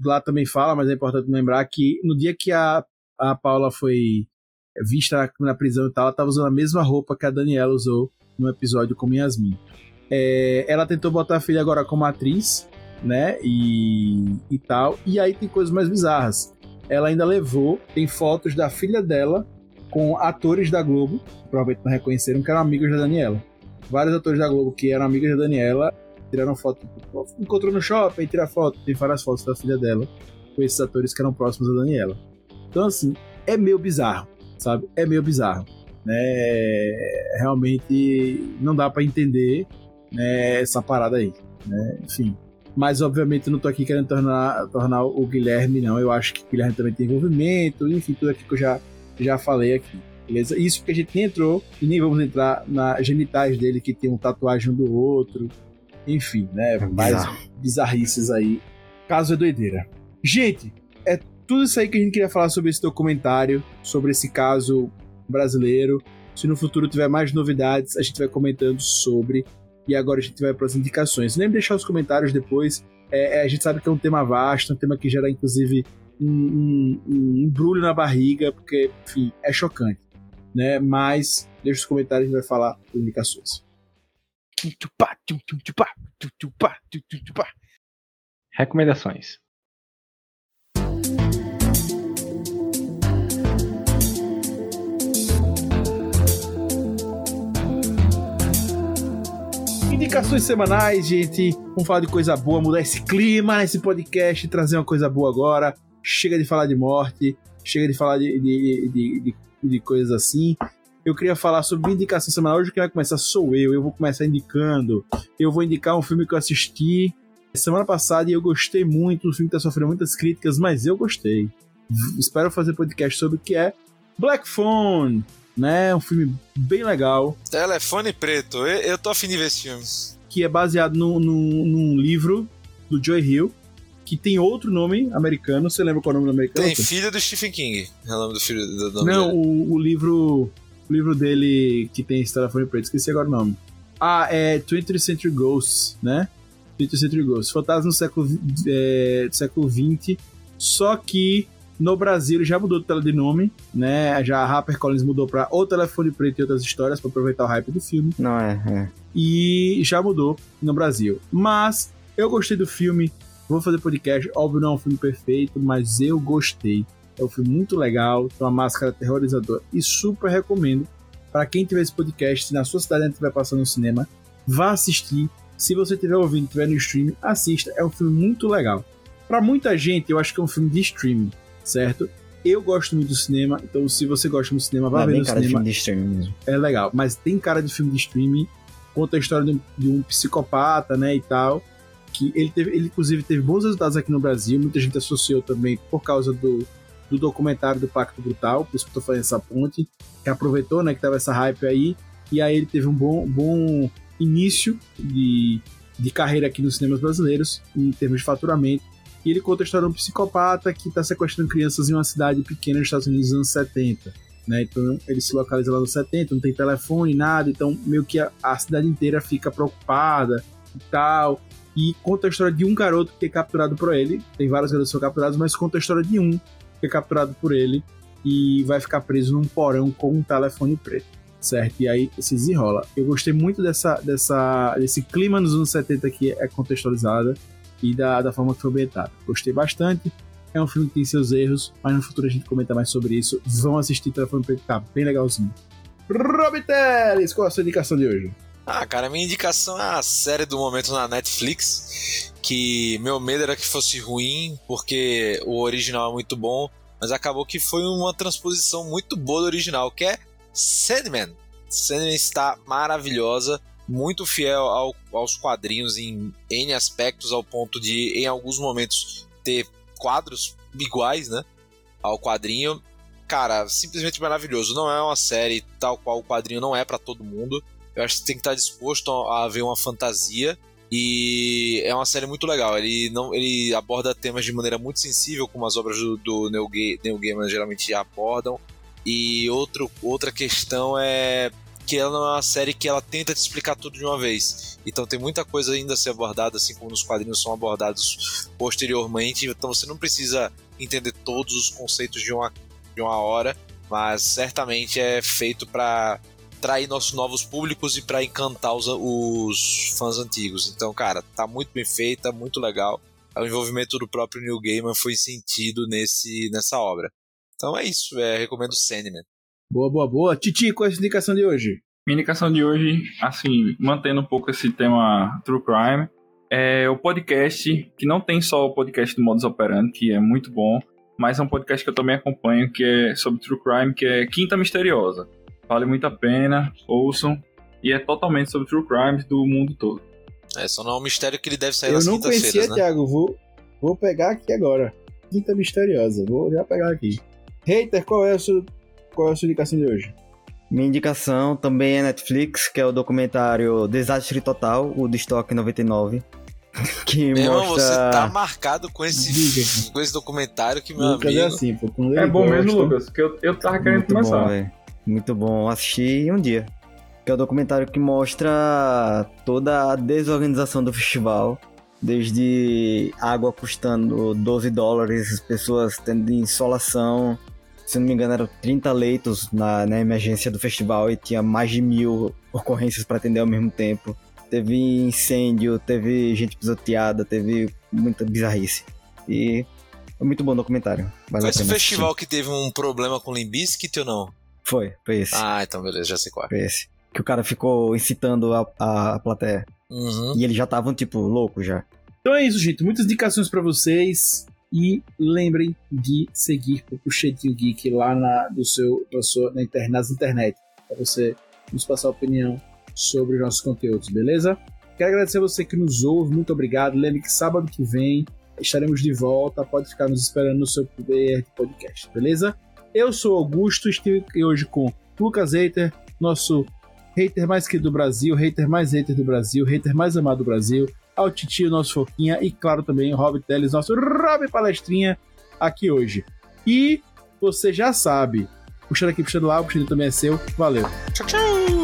lá também fala, mas é importante lembrar que no dia que a, a Paula foi vista na, na prisão e tal, ela estava usando a mesma roupa que a Daniela usou no episódio com Yasmin. É, ela tentou botar a filha agora como atriz, né? E, e tal. E aí tem coisas mais bizarras ela ainda levou, tem fotos da filha dela com atores da Globo, que provavelmente não reconheceram, que eram amigos da Daniela. Vários atores da Globo que eram amigos da Daniela tiraram foto, encontrou no shopping, tira foto, tem várias fotos da filha dela com esses atores que eram próximos da Daniela. Então, assim, é meio bizarro, sabe? É meio bizarro. Né? Realmente não dá para entender né, essa parada aí. Né? Enfim, mas, obviamente, eu não tô aqui querendo tornar, tornar o Guilherme, não. Eu acho que o Guilherme também tem envolvimento, enfim, tudo aquilo que eu já, já falei aqui. Beleza? Isso porque a gente nem entrou e nem vamos entrar nas genitais dele que tem um tatuagem um do outro. Enfim, né? É mais bizarrices aí. Caso é doideira. Gente, é tudo isso aí que a gente queria falar sobre esse documentário, sobre esse caso brasileiro. Se no futuro tiver mais novidades, a gente vai comentando sobre. E agora a gente vai para as indicações. Lembre de deixar os comentários depois. É, é, a gente sabe que é um tema vasto, um tema que gera, inclusive, um, um, um embrulho na barriga, porque, enfim, é chocante. Né? Mas deixa os comentários e a gente vai falar das indicações. Recomendações. Indicações semanais, gente. Vamos falar de coisa boa, mudar esse clima nesse podcast, trazer uma coisa boa agora. Chega de falar de morte, chega de falar de, de, de, de, de coisas assim. Eu queria falar sobre indicação semanal. Hoje quem vai começar sou eu. Eu vou começar indicando. Eu vou indicar um filme que eu assisti semana passada e eu gostei muito. O filme está sofrendo muitas críticas, mas eu gostei. Espero fazer podcast sobre o que é Black Phone, né? Um filme bem legal. Telefone Preto. Eu, eu tô afim de ver esse filme. Que é baseado num, num, num livro do Joy Hill, que tem outro nome americano. Você lembra qual é o nome americano? Tem Filho do Stephen King. É o nome do filho do nome Não, o, o livro. O livro dele que tem esse telefone preto, esqueci agora o nome. Ah, é 20th Century Ghosts, né? 20th Century Ghosts. Fantasma do século, é, do século XX. Só que no Brasil ele já mudou de nome, né? Já a HarperCollins mudou para O Telefone Preto e Outras Histórias para aproveitar o hype do filme. Não é, é. E já mudou no Brasil. Mas eu gostei do filme. Vou fazer podcast. Óbvio, não é um filme perfeito, mas eu gostei. É um filme muito legal, tem uma máscara aterrorizadora e super recomendo para quem tiver esse podcast, se na sua cidade estiver passando no cinema, vá assistir. Se você estiver ouvindo, estiver no streaming, assista. É um filme muito legal. Para muita gente, eu acho que é um filme de streaming, certo? Eu gosto muito do cinema, então se você gosta do cinema, vá é ver no cara de cinema. filme de streaming mesmo. É legal, mas tem cara de filme de streaming. Conta a história de um, de um psicopata, né, e tal. Que ele, teve, ele, inclusive, teve bons resultados aqui no Brasil. Muita gente associou também por causa do, do documentário do Pacto Brutal. Por isso que eu tô fazendo essa ponte. Que aproveitou, né, que tava essa hype aí. E aí ele teve um bom, bom início de, de carreira aqui nos cinemas brasileiros, em termos de faturamento. E ele conta a história de um psicopata que está sequestrando crianças em uma cidade pequena nos Estados Unidos nos anos 70. Né? Então ele se localiza lá nos 70, não tem telefone, nada, então meio que a, a cidade inteira fica preocupada e tal. E conta a história de um garoto que é capturado por ele. Tem vários garotos que são capturados, mas conta a história de um que é capturado por ele e vai ficar preso num porão com um telefone preto. Certo? E aí se desenrola. Eu gostei muito dessa, dessa, desse clima nos anos 70 que é contextualizada e da, da forma que foi ambientada. Gostei bastante. É um filme que tem seus erros, mas no futuro a gente comenta mais sobre isso. Vão assistir Telefone Preto, tá bem legalzinho. Rob Teles, qual é a sua indicação de hoje? Ah, cara, minha indicação é a série do momento na Netflix. Que meu medo era que fosse ruim, porque o original é muito bom, mas acabou que foi uma transposição muito boa do original, que é Sandman. Sandman está maravilhosa, muito fiel ao, aos quadrinhos em N aspectos, ao ponto de, em alguns momentos, ter quadros iguais, né? Ao quadrinho. Cara, simplesmente maravilhoso. Não é uma série tal qual o quadrinho não é para todo mundo. Eu acho que tem que estar disposto a ver uma fantasia. E é uma série muito legal. Ele não, ele aborda temas de maneira muito sensível, como as obras do, do Neil, Ga Neil Gaiman geralmente abordam. E outro, outra questão é que ela não é uma série que ela tenta te explicar tudo de uma vez. Então tem muita coisa ainda a ser abordada, assim como nos quadrinhos são abordados posteriormente. Então você não precisa entender todos os conceitos de uma, de uma hora, mas certamente é feito para atrair nossos novos públicos e para encantar os, os fãs antigos. Então, cara, tá muito bem feita, muito legal. O envolvimento do próprio Neil Gaiman foi sentido nesse, nessa obra. Então é isso, é, recomendo Sandman. Boa, boa, boa. Titi, qual é a indicação de hoje? Minha indicação de hoje, assim, mantendo um pouco esse tema True Crime, é o podcast, que não tem só o podcast do Modus Operandi, que é muito bom, mas é um podcast que eu também acompanho, que é sobre True Crime, que é Quinta Misteriosa. Vale muito a pena, ouçam, e é totalmente sobre True Crimes do mundo todo. É, só não é um mistério que ele deve sair Eu nas não conhecia, quintas-feiras, né? Thiago. Vou, vou pegar aqui agora. Quinta Misteriosa. Vou já pegar aqui. Hater, qual é a sua, qual é a sua indicação de hoje? Minha indicação também é Netflix, que é o documentário Desastre Total, o de Stock 99. Que Meu irmão, mostra. você tá marcado com esse, com esse documentário que, meu Lucas amigo... é assim, pô. É bom mesmo, gosta- Lucas, que eu, eu tava querendo Muito começar. bom. Muito bom. Assisti um dia. Que é o documentário que mostra toda a desorganização do festival. Desde água custando 12 dólares, as pessoas tendo insolação. Se não me engano, eram 30 leitos na, na emergência do festival e tinha mais de mil ocorrências para atender ao mesmo tempo. Teve incêndio, teve gente pisoteada, teve muita bizarrice. E é muito bom o documentário. Vale Foi esse festival que teve um problema com o Limbiskit ou não? assistir. Foi, foi esse. Ah, então beleza, já sei qual é. Foi esse. Que o cara ficou incitando a, a, a plateia. Uhum. E eles já estavam, tipo, loucos já. Então é isso, gente. Muitas indicações para vocês. E lembrem de seguir o Puxadinho Geek lá na, do seu, sua, na internet, nas internet. Para você nos passar opinião sobre os nossos conteúdos, beleza? Quero agradecer a você que nos ouve. Muito obrigado. Lembre que sábado que vem estaremos de volta. Pode ficar nos esperando no seu de podcast, beleza? Eu sou Augusto. Estive hoje com Lucas Hater, nosso hater mais querido do Brasil, hater mais hater do Brasil, hater mais amado do Brasil ao Titio, nosso Foquinha, e claro também o Rob Teles, nosso Rob Palestrinha, aqui hoje. E você já sabe, puxando aqui, puxando lá, o puxando também é seu. Valeu. Tchau, tchau.